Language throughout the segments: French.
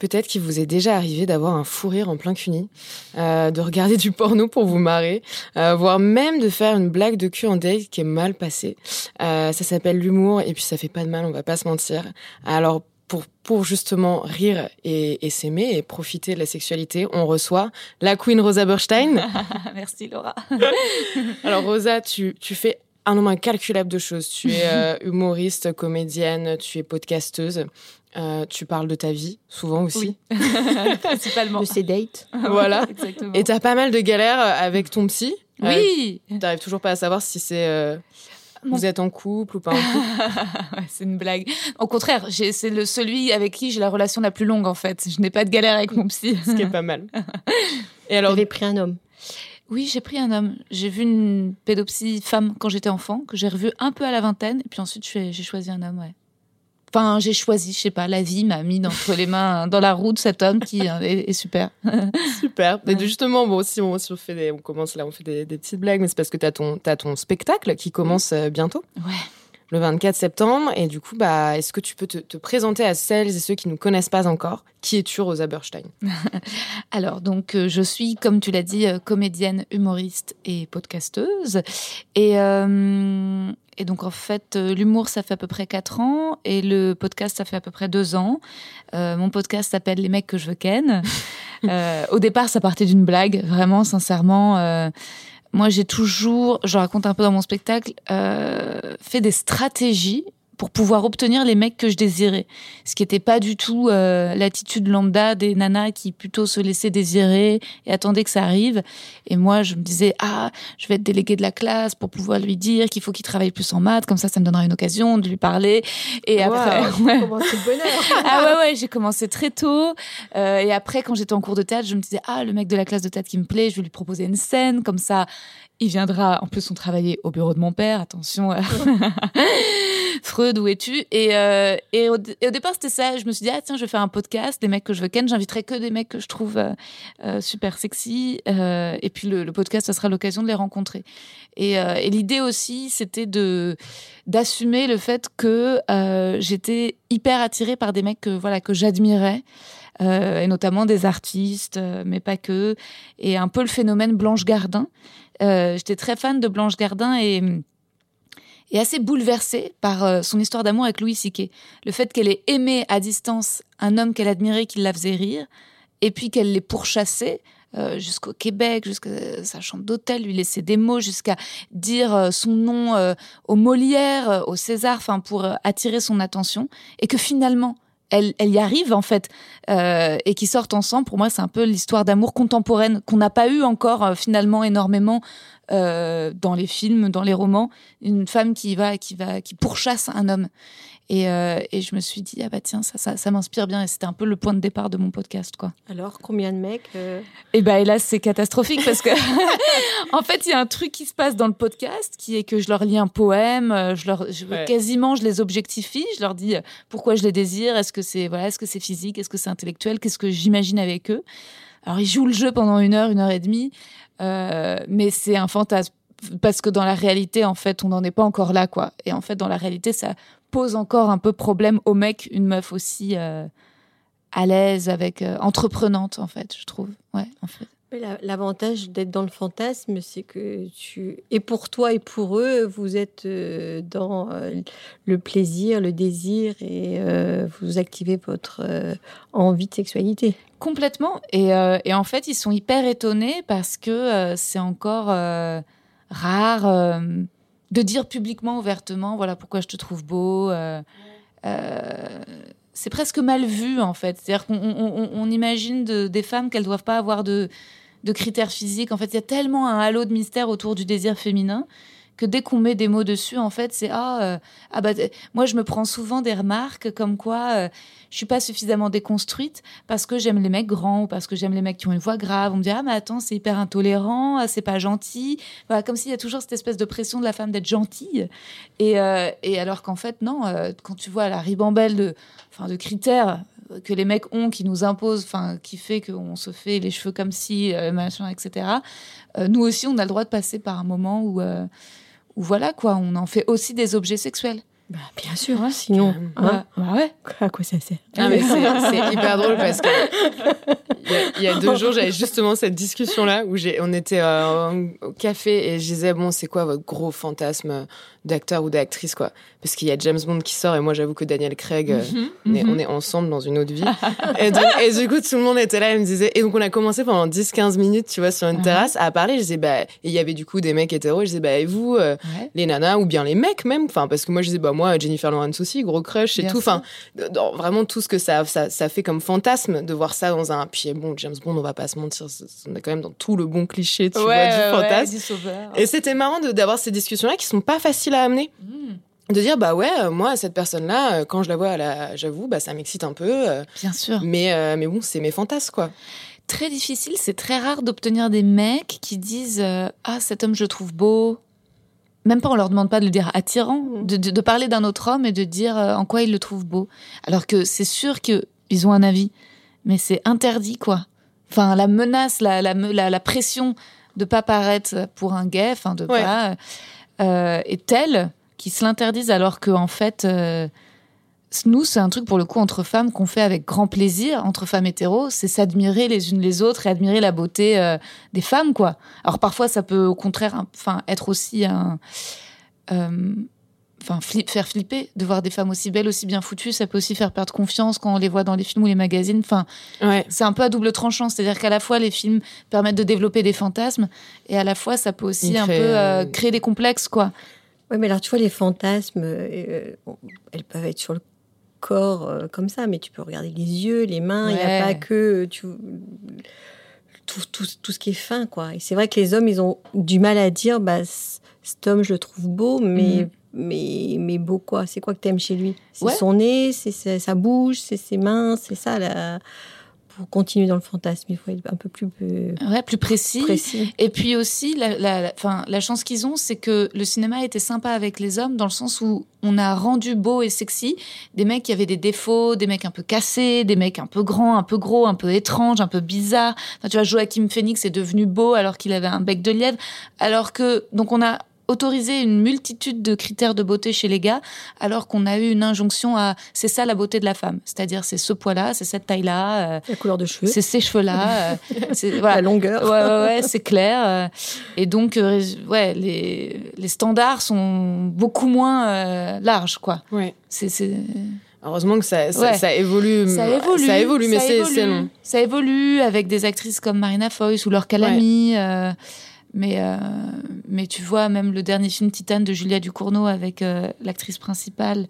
peut-être qu'il vous est déjà arrivé d'avoir un fou rire en plein cuni, euh, de regarder du porno pour vous marrer, euh, voire même de faire une blague de cul en date qui est mal passée. Euh, ça s'appelle l'humour et puis ça fait pas de mal, on va pas se mentir. Alors pour, pour justement rire et, et s'aimer et profiter de la sexualité, on reçoit la Queen Rosa Burstein. Merci Laura. Alors Rosa, tu, tu fais un nombre incalculable de choses. Tu es euh, humoriste, comédienne, tu es podcasteuse. Euh, tu parles de ta vie, souvent aussi. Oui. Principalement. De ses dates. voilà. Exactement. Et t'as pas mal de galères avec ton psy? Oui. Euh, T'arrives toujours pas à savoir si c'est... Euh, Vous êtes en couple ou pas en couple? Ouais, c'est une blague. Au contraire, c'est le celui avec qui j'ai la relation la plus longue en fait. Je n'ai pas de galère avec mon psy. Ce qui est pas mal. Et Alors, avait pris un homme. Oui, j'ai pris un homme. J'ai vu une pédopsie femme quand j'étais enfant, que j'ai revu un peu à la vingtaine, et puis ensuite j'ai j'ai choisi un homme, ouais. Enfin, j'ai choisi, je sais pas, la vie m'a mis entre les mains, dans la roue de cet homme qui euh, est, est super. super. Et Ouais. justement, bon, si on, si on fait des, on commence là, on fait des, des petites blagues, mais c'est parce que t'as ton, t'as ton spectacle qui commence euh, bientôt. Ouais. Le 24 septembre. Et du coup, bah, est-ce que tu peux te, te présenter à celles et ceux qui ne connaissent pas encore? Qui es-tu, Rosa Burstein? Alors, donc, euh, je suis, comme tu l'as dit, euh, comédienne, humoriste et podcasteuse. Et, euh, et donc, en fait, l'humour, ça fait à peu près quatre ans et le podcast, ça fait à peu près deux ans. Mon podcast s'appelle Les mecs que je veux ken. Au départ, ça partait d'une blague, vraiment, sincèrement. Moi, j'ai toujours, je raconte un peu dans mon spectacle, euh, fait des stratégies pour pouvoir obtenir les mecs que je désirais. Ce qui n'était pas du tout euh, l'attitude lambda des nanas qui plutôt se laissaient désirer et attendaient que ça arrive. Et moi, je me disais, ah, je vais être déléguée de la classe pour pouvoir lui dire qu'il faut qu'il travaille plus en maths, comme ça, ça me donnera une occasion de lui parler. Et après, ouais. Le bonheur ah ouais, ouais, j'ai commencé très tôt. Euh, et après, quand j'étais en cours de théâtre, je me disais, ah, le mec de la classe de théâtre qui me plaît, je vais lui proposer une scène, comme ça, il viendra. En plus, on travaillait au bureau de mon père, attention. euh. Freud, où es-tu? Et, euh, et, au, et au départ, c'était ça. Je me suis dit, ah tiens, je vais faire un podcast, des mecs que je veux ken. J'inviterai que des mecs que je trouve euh, euh, super sexy. Et puis, le, le podcast, ça sera l'occasion de les rencontrer. Et, et l'idée aussi, c'était de d'assumer le fait que j'étais hyper attirée par des mecs que voilà que j'admirais et notamment des artistes euh, mais pas que. Et un peu le phénomène Blanche Gardin. Euh, j'étais très fan de Blanche Gardin et assez bouleversée par euh, son histoire d'amour avec Louis C.K. Le fait qu'elle ait aimé à distance un homme qu'elle admirait, qui la faisait rire, et puis qu'elle l'ait pourchassé euh, jusqu'au Québec, jusqu'à sa chambre d'hôtel, lui laisser des mots, jusqu'à dire euh, son nom euh, au Molière, euh, au César, enfin pour euh, attirer son attention, et que finalement elle, elle y arrive en fait, euh, et qui sortent ensemble. Pour moi, c'est un peu l'histoire d'amour contemporaine qu'on n'a pas eu encore euh, finalement énormément euh, dans les films, dans les romans. Une femme qui va, qui va, qui pourchasse un homme. Et, euh, et je me suis dit ah bah tiens ça, ça, ça m'inspire bien et c'était un peu le point de départ de mon podcast quoi. Alors, combien de mecs euh, Et bah hélas, c'est catastrophique parce que en fait, il y a un truc qui se passe dans le podcast qui est que je leur lis un poème, euh, je leur je- Ouais. quasiment je les objectifie, je leur dis euh, pourquoi je les désire, est-ce que c'est voilà, est-ce que c'est physique, est-ce que c'est intellectuel, qu'est-ce que j'imagine avec eux? Alors ils jouent le jeu pendant une heure, une heure et demie, euh, mais c'est un fantasme parce que dans la réalité, en fait, on n'en est pas encore là, quoi. Et en fait, dans la réalité, ça pose encore un peu problème au mec, une meuf aussi euh, à l'aise, avec euh, entreprenante, en fait, je trouve. Ouais, en fait. L'avantage d'être dans le fantasme, c'est que tu et pour toi et pour eux, vous êtes euh, dans le plaisir, le désir et vous activez votre envie de sexualité. Complètement. Et, et en fait, ils sont hyper étonnés parce que c'est encore rare de dire publiquement, ouvertement, voilà pourquoi je te trouve beau. euh, euh, c'est presque mal vu, en fait. C'est-à-dire qu'on on, imagine de- des femmes qu'elles doivent pas avoir de, de critères physiques. En fait, il y a tellement un halo de mystère autour du désir féminin que dès qu'on met des mots dessus, en fait, c'est ah, euh, ah bah, moi je me prends souvent des remarques comme quoi euh, je suis pas suffisamment déconstruite parce que j'aime les mecs grands ou parce que j'aime les mecs qui ont une voix grave. On me dit ah mais attends c'est hyper intolérant, ah, c'est pas gentil. Voilà, comme s'il y a toujours cette espèce de pression de la femme d'être gentille. Et, euh, et alors qu'en fait non, quand tu vois la ribambelle de, enfin de critères que les mecs ont qui nous imposent, enfin qui fait qu'on se fait les cheveux comme si machin etc. nous aussi on a le droit de passer par un moment où ou voilà quoi, on en fait aussi des objets sexuels. Bah, bien sûr, hein, sinon. Hein, bah ouais. À quoi ça sert ah, mais c'est hyper drôle parce que il y, a, deux jours, j'avais justement cette discussion là où on était euh, au café et je disais bon, c'est quoi votre gros fantasme d'acteur ou d'actrice quoi? Parce qu'il y a James Bond qui sort et moi j'avoue que Daniel Craig euh, mhm, on, est, mhm. on, est, ensemble dans une autre vie et, du coup tout le monde était là et me disait et donc on a commencé pendant 10-15 minutes tu vois sur une uh-huh. terrasse à parler je disais bah et il y avait du coup des mecs hétéros je disais bah et vous euh, les nanas ou bien les mecs même? Enfin parce que moi je disais bah moi Jennifer Lawrence aussi gros crush et tout enfin vraiment tout ce que ça, ça, ça fait comme fantasme de voir ça dans un puis bon James Bond on va pas se mentir on est quand même dans tout le bon cliché tu vois du fantasme et c'était marrant d'avoir ces discussions là qui sont pas faciles à amener. Hmm. De dire, bah ouais, euh, moi, cette personne-là, euh, quand je la vois, j'avoue, bah, ça m'excite un peu. Euh, Bien sûr. Mais, mais bon, c'est mes fantasmes, quoi. Très difficile, c'est très rare d'obtenir des mecs qui disent Ah, cet homme, je le trouve beau. Même pas, on leur demande pas de le dire attirant, hmm. de, de, parler d'un autre homme et de dire en quoi il le trouve beau. Alors que c'est sûr qu'ils ont un avis, mais c'est interdit, quoi. Enfin, la menace, la, la, la, la pression de pas paraître pour un gay, enfin, de pas euh, est telle qu'ils se l'interdisent alors que en fait euh, nous, c'est un truc pour le coup entre femmes qu'on fait avec grand plaisir, entre femmes hétéros, c'est s'admirer les unes les autres et admirer la beauté euh, des femmes, quoi. Alors parfois, ça peut au contraire, enfin, être aussi un, enfin, faire flipper de voir des femmes aussi belles, aussi bien foutues. Ça peut aussi faire perdre confiance quand on les voit dans les films ou les magazines. Enfin, c'est un peu à double tranchant, c'est-à-dire qu'à la fois les films permettent de développer des fantasmes et à la fois ça peut aussi un peu créer des complexes, quoi. Oui, mais alors tu vois, les fantasmes, euh, elles peuvent être sur le corps euh, comme ça, mais tu peux regarder les yeux, les mains, il n'y a pas que tu, tout, tout, tout, ce qui est fin, quoi. Et c'est vrai que les hommes, ils ont du mal à dire, bah, cet homme, je le trouve beau, mais, mhm. mais, mais beau quoi C'est quoi que tu aimes chez lui? C'est son nez, c'est sa bouche, c'est ses mains, c'est ça, la pour continuer dans le fantasme, il faut être un peu plus, plus, ouais, plus précis. Et puis aussi, la, la, la chance qu'ils ont, c'est que le cinéma était sympa avec les hommes dans le sens où on a rendu beau et sexy des mecs qui avaient des défauts, des mecs un peu cassés, des mecs un peu grands, un peu gros, un peu étranges, un peu bizarres. tu vois, Joachim Phoenix est devenu beau alors qu'il avait un bec de lièvre, alors que donc on a autoriser une multitude de critères de beauté chez les gars, alors qu'on a eu une injonction à c'est ça la beauté de la femme, c'est-à-dire c'est ce poids-là, c'est cette taille-là, euh, la couleur de cheveux, c'est ces cheveux-là, euh, voilà, la longueur, ouais ouais, ouais c'est clair, euh, et donc ouais les, les standards sont beaucoup moins larges quoi. Ouais. C'est Heureusement que ça, ça, évolue. Ça évolue. Ça évolue, mais c'est long. Ça évolue avec des actrices comme Marina Foïs ou Laure Calamy. Mais, euh, mais tu vois, même le dernier film Titane de Julia Ducournau avec euh, l'actrice principale,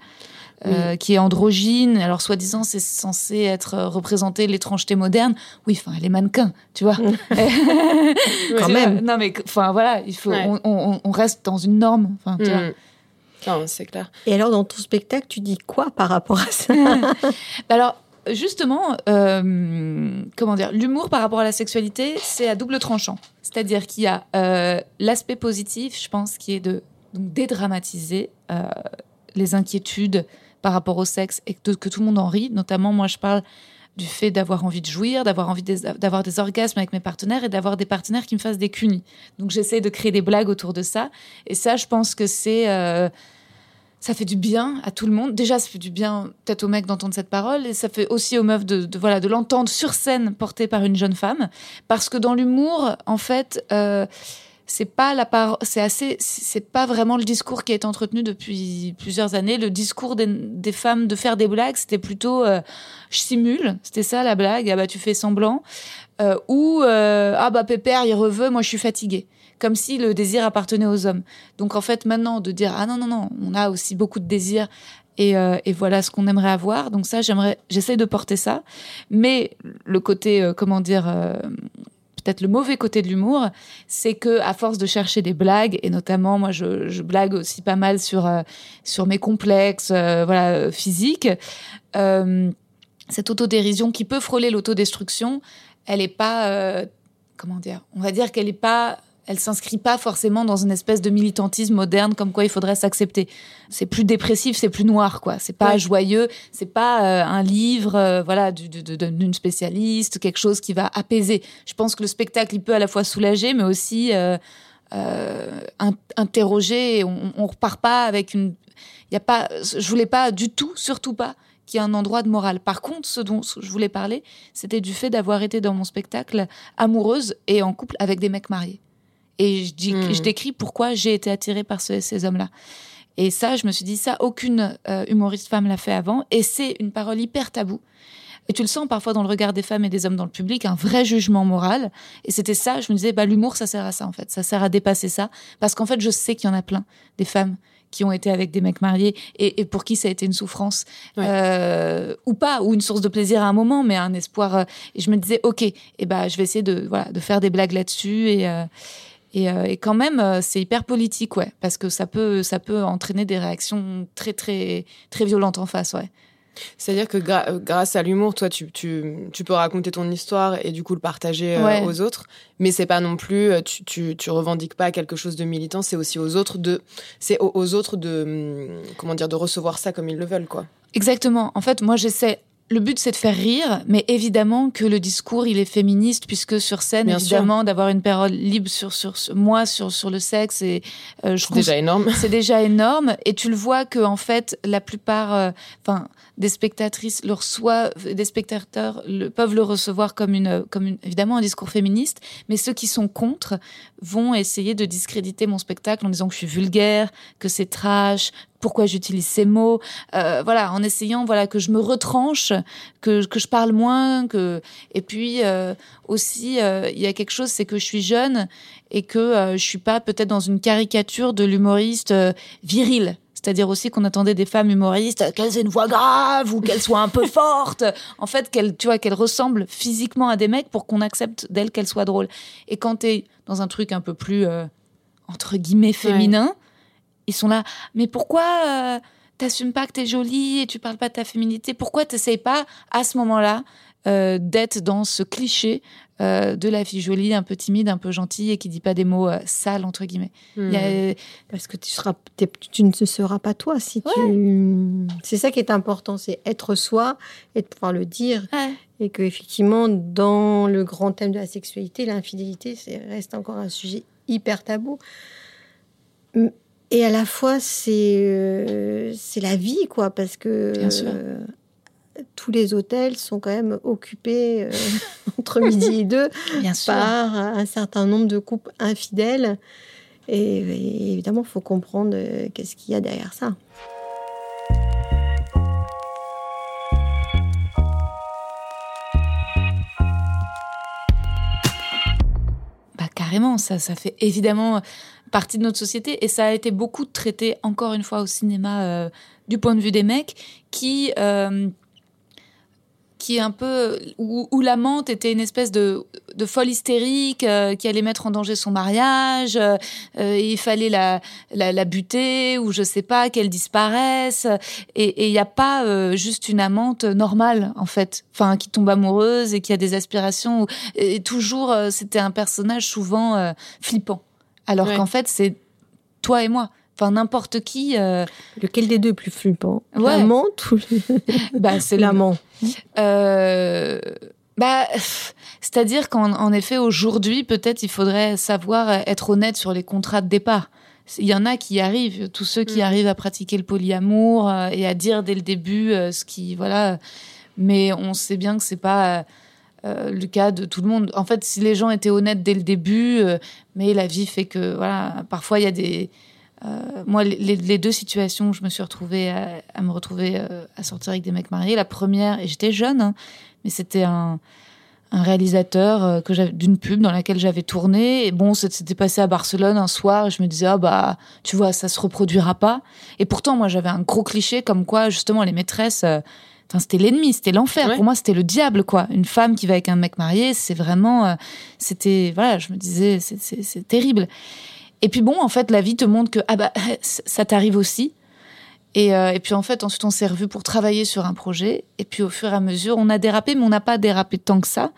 euh, qui est androgyne. Alors, soi-disant, c'est censé être représenté l'étrangeté moderne. Oui, enfin, elle est mannequin, tu vois. Quand même. Non, mais enfin, voilà, il faut, on, on, on, reste dans une norme. Enfin, tu vois. Mm. Non, c'est clair. Et alors, dans ton spectacle, tu dis quoi par rapport à ça? Bah Alors, justement, euh, comment dire, l'humour par rapport à la sexualité, c'est à double tranchant. C'est-à-dire qu'il y a euh, l'aspect positif, je pense, qui est de dédramatiser euh, les inquiétudes par rapport au sexe et que, tout le monde en rit. Notamment, moi, je parle du fait d'avoir envie de jouir, d'avoir envie d'avoir des orgasmes avec mes partenaires et d'avoir des partenaires qui me fassent des cunis. Donc, j'essaie de créer des blagues autour de ça. Et ça, je pense que c'est ça fait du bien à tout le monde. Déjà, ça fait du bien peut-être aux mecs d'entendre cette parole, et ça fait aussi aux meufs de, voilà de l'entendre sur scène portée par une jeune femme, parce que dans l'humour, en fait. Euh, c'est pas la c'est assez, c'est pas vraiment le discours qui été entretenu depuis plusieurs années. Le discours des, femmes de faire des blagues, c'était plutôt euh, je simule, c'était ça la blague. Ah bah tu fais semblant, euh, ou ah bah pépère il reveut, moi je suis fatiguée comme si le désir appartenait aux hommes. Donc en fait, maintenant, de dire ah non non non, on a aussi beaucoup de désirs et, euh, voilà ce qu'on aimerait avoir. Donc ça, j'aimerais, j'essaie de porter ça, mais le côté euh, comment dire euh, peut-être le mauvais côté de l'humour, c'est que à force de chercher des blagues, et notamment moi je, blague aussi pas mal sur sur mes complexes, voilà physiques, cette autodérision qui peut frôler l'autodestruction, elle est pas comment dire, on va dire qu'elle est pas elle s'inscrit pas forcément dans une espèce de militantisme moderne comme quoi il faudrait s'accepter. C'est plus dépressif, c'est plus noir, quoi. C'est pas joyeux, c'est pas euh, un livre, euh, voilà, d'une spécialiste, quelque chose qui va apaiser. Je pense que le spectacle, il peut à la fois soulager, mais aussi euh, interroger. On, on repart pas avec une. Il y a pas. Je voulais pas du tout, surtout pas qu'il y ait un endroit de morale. Par contre, ce dont je voulais parler, c'était du fait d'avoir été dans mon spectacle amoureuse et en couple avec des mecs mariés. Et je, dis, hmm. je décris pourquoi j'ai été attirée par ces hommes-là. Et ça, je me suis dit, ça, aucune euh, humoriste femme l'a fait avant. Et c'est une parole hyper taboue. Et tu le sens parfois dans le regard des femmes et des hommes dans le public, un vrai jugement moral. Et c'était ça, je me disais, bah, l'humour, ça sert à ça, en fait. Ça sert à dépasser ça. Parce qu'en fait, je sais qu'il y en a plein, des femmes qui ont été avec des mecs mariés et, pour qui ça a été une souffrance euh, ou pas ou une source de plaisir à un moment mais un espoir euh, et je me disais ok et eh ben je vais essayer de voilà de faire des blagues là-dessus et euh, et, quand même, euh, c'est hyper politique, ouais, parce que ça peut, ça peut entraîner des réactions très, très, très violentes en face, ouais. C'est-à-dire que euh, grâce à l'humour, toi, tu, tu, tu, peux raconter ton histoire et du coup le partager aux autres, mais c'est pas non plus, tu, tu, tu, revendiques pas quelque chose de militant, c'est aussi aux autres de, c'est aux, autres de, hum, comment dire, de recevoir ça comme ils le veulent, quoi. Exactement. En fait, moi, j'essaie le but c'est de faire rire, mais évidemment que le discours il est féministe puisque sur scène évidemment d'avoir une parole libre sur sur, moi sur sur le sexe et euh, je c'est déjà énorme. C'est déjà énorme et tu le vois que en fait la plupart, euh, enfin des spectatrices le reçoivent, des spectateurs le, peuvent le recevoir comme une comme une, évidemment un discours féministe, mais ceux qui sont contre vont essayer de discréditer mon spectacle en disant que je suis vulgaire, que c'est trash, pourquoi j'utilise ces mots, euh, voilà, en essayant voilà que je me retranche, que que je parle moins, que et puis euh, aussi euh, il y a quelque chose, c'est que je suis jeune et que je suis pas peut-être dans une caricature de l'humoriste viril. C'est-à-dire aussi qu'on attendait des femmes humoristes qu'elles aient une voix grave ou qu'elles soient un peu fortes. En fait, qu'elles, tu vois, qu'elles ressemblent physiquement à des mecs pour qu'on accepte d'elles qu'elles soient drôles. Et quand tu es dans un truc un peu plus, entre guillemets, féminin, ils sont là. Mais pourquoi euh, t'assumes pas que t'es jolie et tu parles pas de ta féminité? Pourquoi t'essayes pas à ce moment-là euh, d'être dans ce cliché euh, de la fille jolie, un peu timide, un peu gentille et qui dit pas des mots sales entre guillemets? Hmm. Parce que tu, seras, tu ne seras pas toi si tu. C'est ça qui est important, c'est être soi et de pouvoir le dire. Et que effectivement, dans le grand thème de la sexualité, l'infidélité, reste encore un sujet hyper tabou. Et à la fois, c'est euh, c'est la vie, quoi, parce que euh, tous les hôtels sont quand même occupés euh, entre midi et deux par un certain nombre de couples infidèles. Et, évidemment, il faut comprendre qu'est-ce qu'il y a derrière ça. Bah, carrément, ça, ça fait évidemment partie de notre société et ça a été beaucoup traité encore une fois au cinéma euh, du point de vue des mecs qui euh, qui est un peu où, l'amante était une espèce de, de folle hystérique euh, qui allait mettre en danger son mariage il fallait la, la, la buter ou je sais pas qu'elle disparaisse. Et il n'y a pas juste une amante normale en fait. Enfin qui tombe amoureuse et qui a des aspirations et toujours c'était un personnage souvent flippant alors qu'en fait, c'est toi et moi. Enfin, n'importe qui. Euh, Lequel des deux est plus flippant L'amant ou bah, c'est l'amant. Euh, bah, c'est-à-dire qu'en effet, aujourd'hui, peut-être il faudrait savoir être honnête sur les contrats de départ. Il y en a qui arrivent, tous ceux qui mm. arrivent à pratiquer le polyamour euh, et à dire dès le début ce qui, voilà. Mais on sait bien que c'est pas euh, le cas de tout le monde. En fait, si les gens étaient honnêtes dès le début, euh, mais la vie fait que, voilà, parfois il y a des. Euh, moi, les, deux situations je me suis retrouvée à, me retrouver à sortir avec des mecs mariés, la première, et j'étais jeune, hein, mais c'était un, réalisateur que d'une pub dans laquelle j'avais tourné. Et bon, c'était passé à Barcelone un soir, et je me disais, ah bah, tu vois, ça se reproduira pas. Et pourtant, moi, j'avais un gros cliché comme quoi, justement, les maîtresses Enfin, c'était l'ennemi, c'était l'enfer. Ouais. Pour moi, c'était le diable, quoi. Une femme qui va avec un mec marié, c'est vraiment, euh, c'était, voilà, je me disais, c'est- terrible. Et puis bon, en fait, la vie te montre que ah bah ça t'arrive aussi. Et, euh, et puis en fait, ensuite, on s'est revus pour travailler sur un projet. Et puis au fur et à mesure, on a dérapé, mais on n'a pas dérapé tant que ça.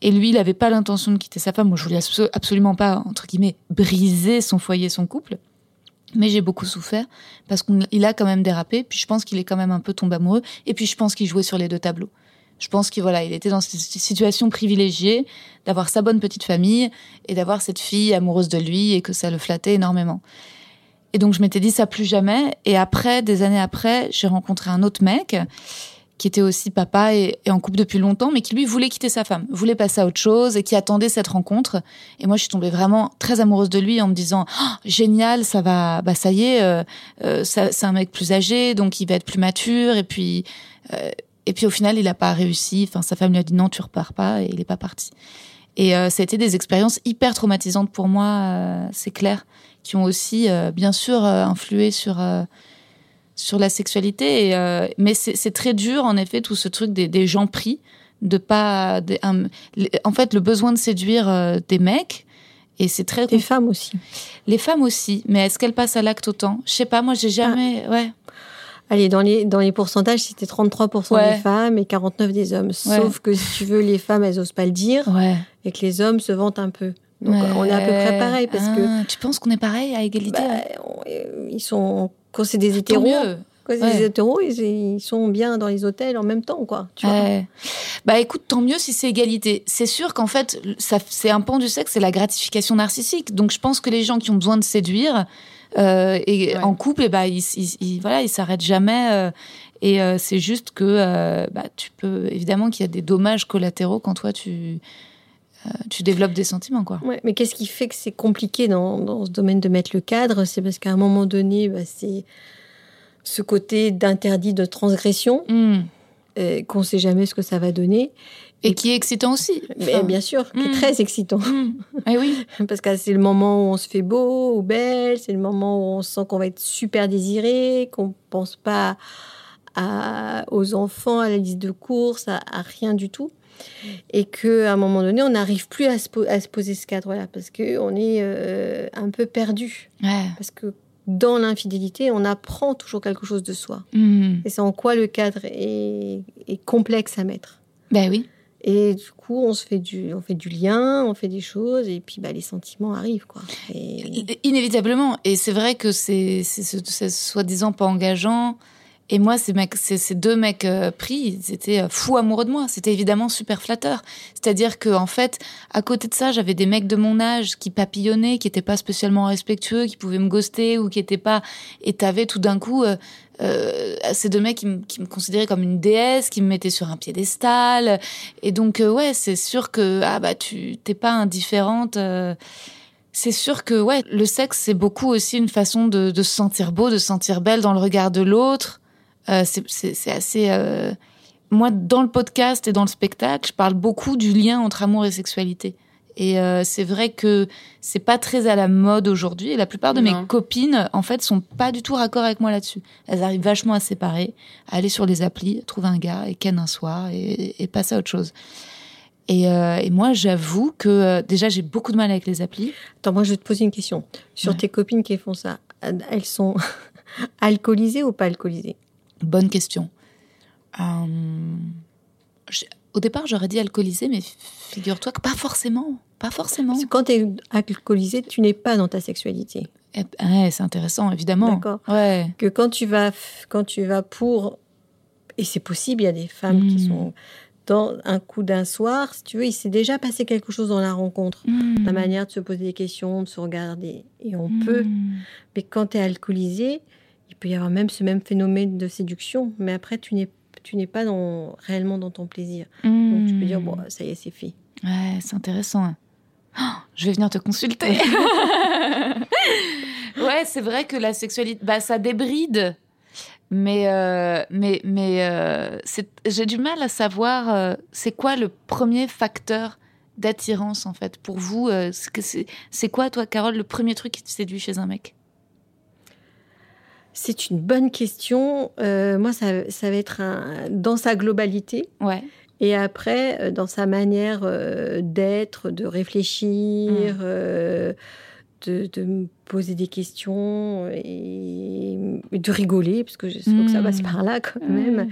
Et lui, il n'avait pas l'intention de quitter sa femme. Moi, je voulais abso- absolument pas, entre guillemets, briser son foyer, son couple. Mais j'ai beaucoup souffert parce qu'il a quand même dérapé. Puis je pense qu'il est quand même un peu tombé amoureux. Et puis je pense qu'il jouait sur les deux tableaux. Je pense qu'il voilà, il était dans cette situation privilégiée d'avoir sa bonne petite famille et d'avoir cette fille amoureuse de lui et que ça le flattait énormément. Et donc je m'étais dit ça plus jamais. Et après, des années après, j'ai rencontré un autre mec qui était aussi papa et, en couple depuis longtemps, mais qui lui voulait quitter sa femme, voulait passer à autre chose et qui attendait cette rencontre. Et moi, je suis tombée vraiment très amoureuse de lui en me disant Oh, génial, ça va, bah ça y est, euh, euh, c'est un mec plus âgé, donc il va être plus mature. Et puis, euh, et puis au final, il n'a pas réussi. Enfin, sa femme lui a dit non, tu repars pas, et il n'est pas parti. Et ça a été des expériences hyper traumatisantes pour moi, c'est clair, qui ont aussi, bien sûr, influé sur sur la sexualité. Et, euh, mais c'est très dur, en effet, tout ce truc des, des gens pris, de pas. des- en fait, le besoin de séduire euh, des mecs. Et c'est très Les femmes aussi. les femmes aussi, mais est-ce qu'elles passent à l'acte autant? Je sais pas, moi j'ai jamais. Ouais. Allez, dans les, dans les pourcentages, c'était 33% Ouais. des femmes et 49% des hommes. Sauf que si tu veux, les femmes, elles osent pas le dire Ouais. et que les hommes se vantent un peu. Donc Ouais. on est à peu près pareil parce que Ah, Tu penses qu'on est pareil à égalité bah, euh, ils sont quand c'est des hétéros, quand Ouais. des hétéros, ils, ils sont bien dans les hôtels en même temps, quoi. Tu vois. Ouais. Bah écoute, tant mieux si c'est égalité. C'est sûr qu'en fait, ça, c'est un pan du sexe, c'est la gratification narcissique. Donc je pense que les gens qui ont besoin de séduire euh, et Ouais. en couple, et bah ils, ils, ils- voilà, ils s'arrêtent jamais. euh, et euh, c'est juste que bah, tu peux évidemment qu'il y a des dommages collatéraux quand toi tu tu développes des sentiments quoi. Ouais, mais qu'est-ce qui fait que c'est compliqué dans, dans ce domaine de mettre le cadre? C'est parce qu'à un moment donné, bah, c'est ce côté d'interdit de transgression Hmm. euh, qu'on ne sait jamais ce que ça va donner. Et qui est excitant aussi. Mais Enfin, bien sûr, qui est très excitant. hmm. Eh oui. Parce que c'est le moment où on se fait beau ou belle, c'est le moment où on sent qu'on va être super désiré, qu'on pense pas à- aux enfants, à la liste de courses, à, à rien du tout. Et qu'à un moment donné, on n'arrive plus à se, po- à se poser ce cadre-là parce qu'on est euh, un peu perdu. Ouais. Parce que dans l'infidélité, on apprend toujours quelque chose de soi. Hmm. Et c'est en quoi le cadre est, est complexe à mettre. Ben oui. Et du coup, on se fait du, on fait du lien, on fait des choses, et puis bah, les sentiments arrivent, quoi. Et... Inévitablement. Et c'est vrai que c'est ce- soi-disant pas engageant. Et moi, ces, mecs, ces, ces deux mecs euh, pris, ils étaient euh, fous amoureux de moi. C'était évidemment super flatteur. C'est-à-dire que en fait, à côté de ça, j'avais des mecs de mon âge qui papillonnaient, qui étaient pas spécialement respectueux, qui pouvaient me ghoster ou qui étaient pas. Et t'avais tout d'un coup euh, euh, ces deux mecs qui, me- qui me considéraient comme une déesse, qui me mettaient sur un piédestal. Et donc, ouais, c'est sûr que ah bah tu t'es pas indifférente. c'est sûr que ouais, le sexe c'est beaucoup aussi une façon de, de se sentir beau, de se sentir belle dans le regard de l'autre. Euh, c'est- c'est c'est assez. euh, Moi, dans le podcast et dans le spectacle, je parle beaucoup du lien entre amour et sexualité. Et euh, c'est vrai que c'est pas très à la mode aujourd'hui. Et la plupart de Non. mes copines, en fait, sont pas du tout raccord avec moi là-dessus. Elles arrivent vachement à se séparer, à aller sur les applis, trouver un gars et ken un soir et, et passer à autre chose. Et, euh, et moi, j'avoue que euh, déjà, j'ai beaucoup de mal avec les applis. Attends, moi, je vais te poser une question. Sur Ouais. tes copines qui font ça, elles sont alcoolisées ou pas alcoolisées? Bonne question. Euh, au départ, j'aurais dit alcoolisé, mais figure-toi que pas forcément. Pas forcément. Parce que quand tu es alcoolisé, tu n'es pas dans ta sexualité. Eh, ouais, c'est intéressant, évidemment. D'accord. Ouais. Que quand tu vas, quand tu vas pour, et c'est possible, il y a des femmes qui Mm. sont dans un coup d'un soir, si tu veux, il s'est déjà passé quelque chose dans la rencontre. Hmm. La manière de se poser des questions, de se regarder. Et on Hmm. peut. Mais quand tu es alcoolisé, peut y avoir même ce même phénomène de séduction. Mais après, tu n'es tu n'es pas dans, réellement dans ton plaisir. Donc tu peux dire, bon, ça y est, c'est fait. Ouais, c'est intéressant. hein. Oh, je vais venir te consulter. ouais, c'est vrai que la sexualité, bah, ça débride. Mais, euh, mais, mais euh, j'ai du mal à savoir euh, c'est quoi le premier facteur d'attirance en fait pour vous. c'est quoi toi, Carole, le premier truc qui te séduit chez un mec? C'est une bonne question. Euh, moi, ça, ça va être un- dans sa globalité. Ouais. Et après, euh, dans sa manière euh, d'être, de réfléchir, Mm. euh, de, de me poser des questions et, de rigoler, parce que je sais que ça Mm. passe par là quand même.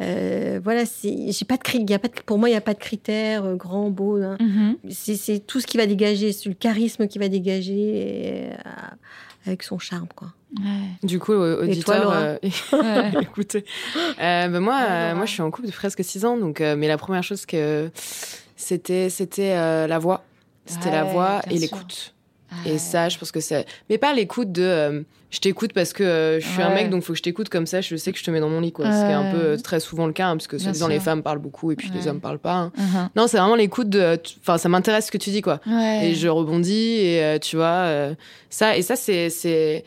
Euh, voilà, j'ai pas de cri- il y a pas de- pour moi, il n'y a pas de critères euh, grand, beau. hein. Mhm. C'est c'est tout ce qui va dégager, c'est le charisme qui va dégager et, euh, avec son charme. Quoi. Ouais. Du coup, au- Et auditeur, toi, euh, écoutez, euh, bah, moi, Ouais, euh, moi, je suis en couple depuis presque six ans, donc, euh, mais la première chose que c'était, c'était euh, la voix, c'était la voix et l'écoute. Et ça, je pense que c'est, mais pas l'écoute de, euh, je t'écoute parce que euh, je suis un mec, donc faut que je t'écoute comme ça. Je sais que je te mets dans mon lit, quoi. Ce qui est un peu euh, très souvent le cas, hein, parce que soi-disant les femmes parlent beaucoup et puis les hommes parlent pas. hein. Mhm. Non, c'est vraiment l'écoute de, enfin, ça m'intéresse ce que tu dis, quoi. Ouais. Et je rebondis et tu vois ça et ça c'est c'est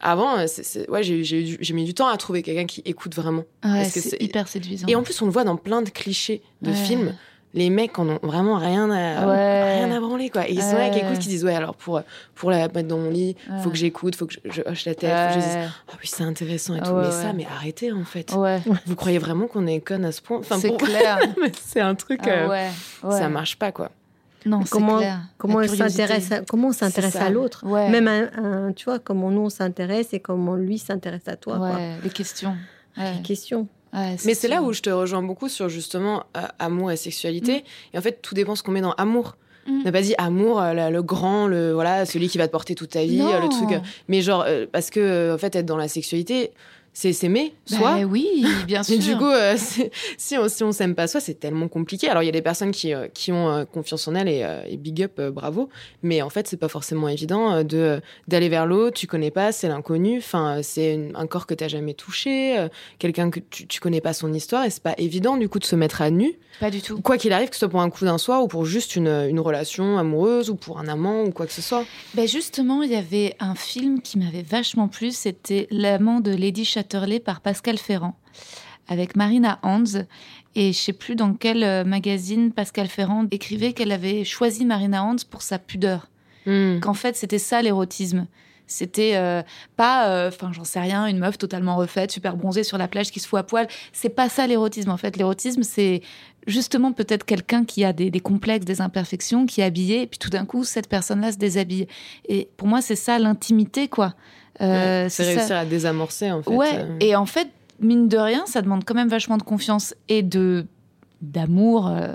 avant c'est- c'est- ouais j'ai mis du temps à trouver quelqu'un qui écoute vraiment Ouais, c'est c'est- hyper séduisant. et en plus on le voit dans plein de clichés de Ouais. films les mecs en ont vraiment rien à Ouais. rien à branler quoi et ils sont là qui Ouais. écoutent qui disent ouais alors pour pour la mettre dans mon lit faut Ouais. que j'écoute faut que je, je hoche la tête faut que je dise Ouais. ah oui c'est intéressant et tout Ouais, mais ouais. ça mais arrêtez en fait Ouais, vous croyez vraiment qu'on est con à ce point? Enfin c'est pour- clair. mais c'est un truc Ah euh, ouais, ouais. ça marche pas quoi Non, Comment- clair. Comment, curiosité. s'intéresse à, comment on s'intéresse à l'autre? Ouais. Même un, un- tu vois, comment nous on s'intéresse et comment lui s'intéresse à toi. quoi. Ouais, les questions. Ouais. Les questions. Ouais, Mais c'est là où je te rejoins beaucoup sur justement euh, amour et sexualité. Et en fait, tout dépend ce qu'on met dans amour. Mm. On n'a pas dit amour, euh, le, le grand, le voilà, celui qui va te porter toute ta vie, Non. euh, le truc. Mais genre, euh, parce que en fait, être dans la sexualité, c'est s'aimer, Bah soi. oui, bien sûr. Mais du coup, euh, si on si on s'aime pas soi, c'est tellement compliqué. Alors il y a des personnes qui euh, qui ont euh, confiance en elles et, et big up, bravo. Mais en fait, c'est pas forcément évident de d'aller vers l'autre. Tu connais pas, c'est l'inconnu. Enfin, c'est un corps que t'as jamais touché, quelqu'un que tu tu connais pas son histoire et c'est pas évident du coup de se mettre à nu. Pas du tout. Quoi qu'il arrive, que ce soit pour un coup d'un soir ou pour juste une une relation amoureuse ou pour un amant ou quoi que ce soit. Ben justement, il y avait un film qui m'avait vachement plu, c'était L'amant de Lady Chatterley par Pascal Ferrand, avec Marina Hans. Et je sais plus dans quel euh, magazine Pascal Ferrand écrivait qu'elle avait choisi Marina Hans pour sa pudeur. Qu'en fait, c'était ça l'érotisme. C'était euh, pas, euh, enfin, j'en sais rien, une meuf totalement refaite, super bronzée sur la plage qui se fout à poil. C'est pas ça l'érotisme. En fait, l'érotisme, c'est justement peut-être quelqu'un qui a des, des complexes, des imperfections, qui est habillé, et puis tout d'un coup, cette personne-là se déshabille. Et pour moi, c'est ça l'intimité, quoi. Euh, c'est ça. réussir à désamorcer en fait. Ouais, euh. et en fait, mine de rien, ça demande quand même vachement de confiance et de d'amour euh,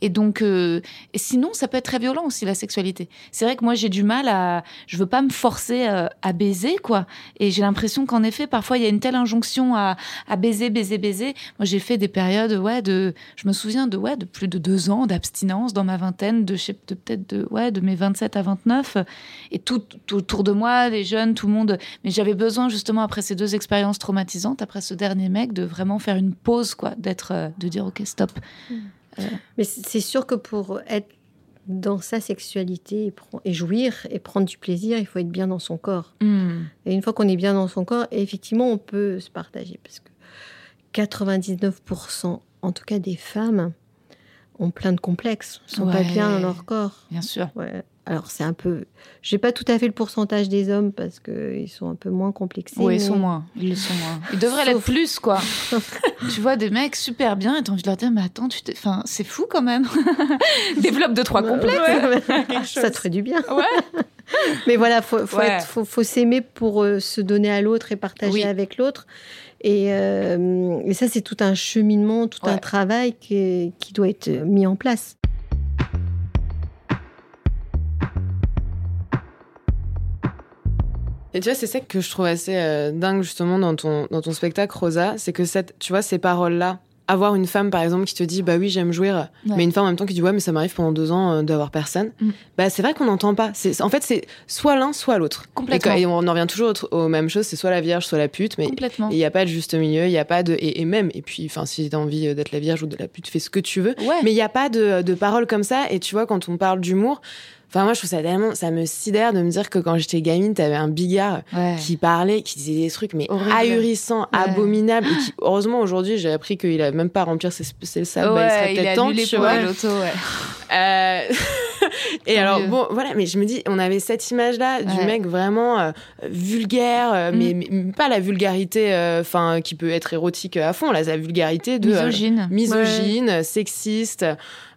et donc euh, et sinon ça peut être très violent aussi la sexualité. C'est vrai que moi j'ai du mal à je veux pas me forcer euh, à baiser quoi. Et j'ai l'impression qu'en effet parfois il y a une telle injonction à, à baiser baiser baiser. Moi j'ai fait des périodes ouais de je me souviens de ouais de plus de deux ans d'abstinence dans ma vingtaine de, de peut-être de ouais de mes 27 à 29 et tout, tout autour de moi les jeunes tout le monde mais j'avais besoin justement après ces deux expériences traumatisantes, après ce dernier mec, de vraiment faire une pause, quoi, d'être, euh, de dire ok stop. Mais c- c'est sûr que pour être dans sa sexualité et, jouir et prendre du plaisir, il faut être bien dans son corps. Hmm. Et une fois qu'on est bien dans son corps, effectivement, on peut se partager. Parce que 99%, en tout cas des femmes, ont plein de complexes, sont pas bien dans leur corps. Bien sûr. Ouais. Alors c'est un peu, j'ai pas tout à fait le pourcentage des hommes parce que ils sont un peu moins complexés. Oui, ils mais- sont moins. Ils le sont moins. Ils devraient l'être plus, quoi. tu vois des mecs super bien et t'as envie de leur dire, mais attends, tu. Enfin, c'est fou quand même. Développe deux, trois complexes. ça te ferait du bien. Ouais. Mais voilà, faut, faut, Ouais. être- faut, faut s'aimer pour euh, se donner à l'autre et partager Oui. avec l'autre. Et, euh, et ça, c'est tout un cheminement, tout un travail qui, qui doit être mis en place. Et tu vois, c'est ça que je trouve assez euh, dingue justement dans ton, dans ton spectacle, Rosa, c'est que cette, tu vois, ces paroles-là, avoir une femme par exemple qui te dit bah oui j'aime Ouais. mais une femme en même temps qui dit ouais mais ça m'arrive pendant deux ans euh, d'avoir personne, Mm. bah c'est vrai qu'on n'entend pas. C'est, en fait c'est soit l'un soit l'autre. Complètement. et on en revient toujours aux, aux mêmes choses, c'est soit la vierge soit la pute, mais il n'y a pas de juste milieu, il y a pas de et, et même et puis enfin si t'as envie d'être la vierge ou de la pute, fais ce que tu veux. Ouais. Mais il n'y a pas de, de paroles comme ça. Et tu vois, quand on parle d'humour, enfin, moi, je trouve ça tellement, ça me sidère de me dire que quand j'étais gamine, t'avais un bigard Ouais. qui parlait, qui disait des trucs, mais Horrible. ahurissants, Ouais. abominables. Et qui, heureusement, aujourd'hui, j'ai appris qu'il a même pas à remplir ses, ses salles, bah, il serait Ouais, peut-être temps, tu vois. l'auto, ouais. Euh, et alors, mieux. bon, voilà, mais je me dis, on avait cette image-là du Ouais. mec vraiment euh, vulgaire, euh, Mm. mais, mais pas la vulgarité, enfin, qui peut être érotique à fond, là, la vulgarité de. euh, Misogyne. misogyne, sexiste,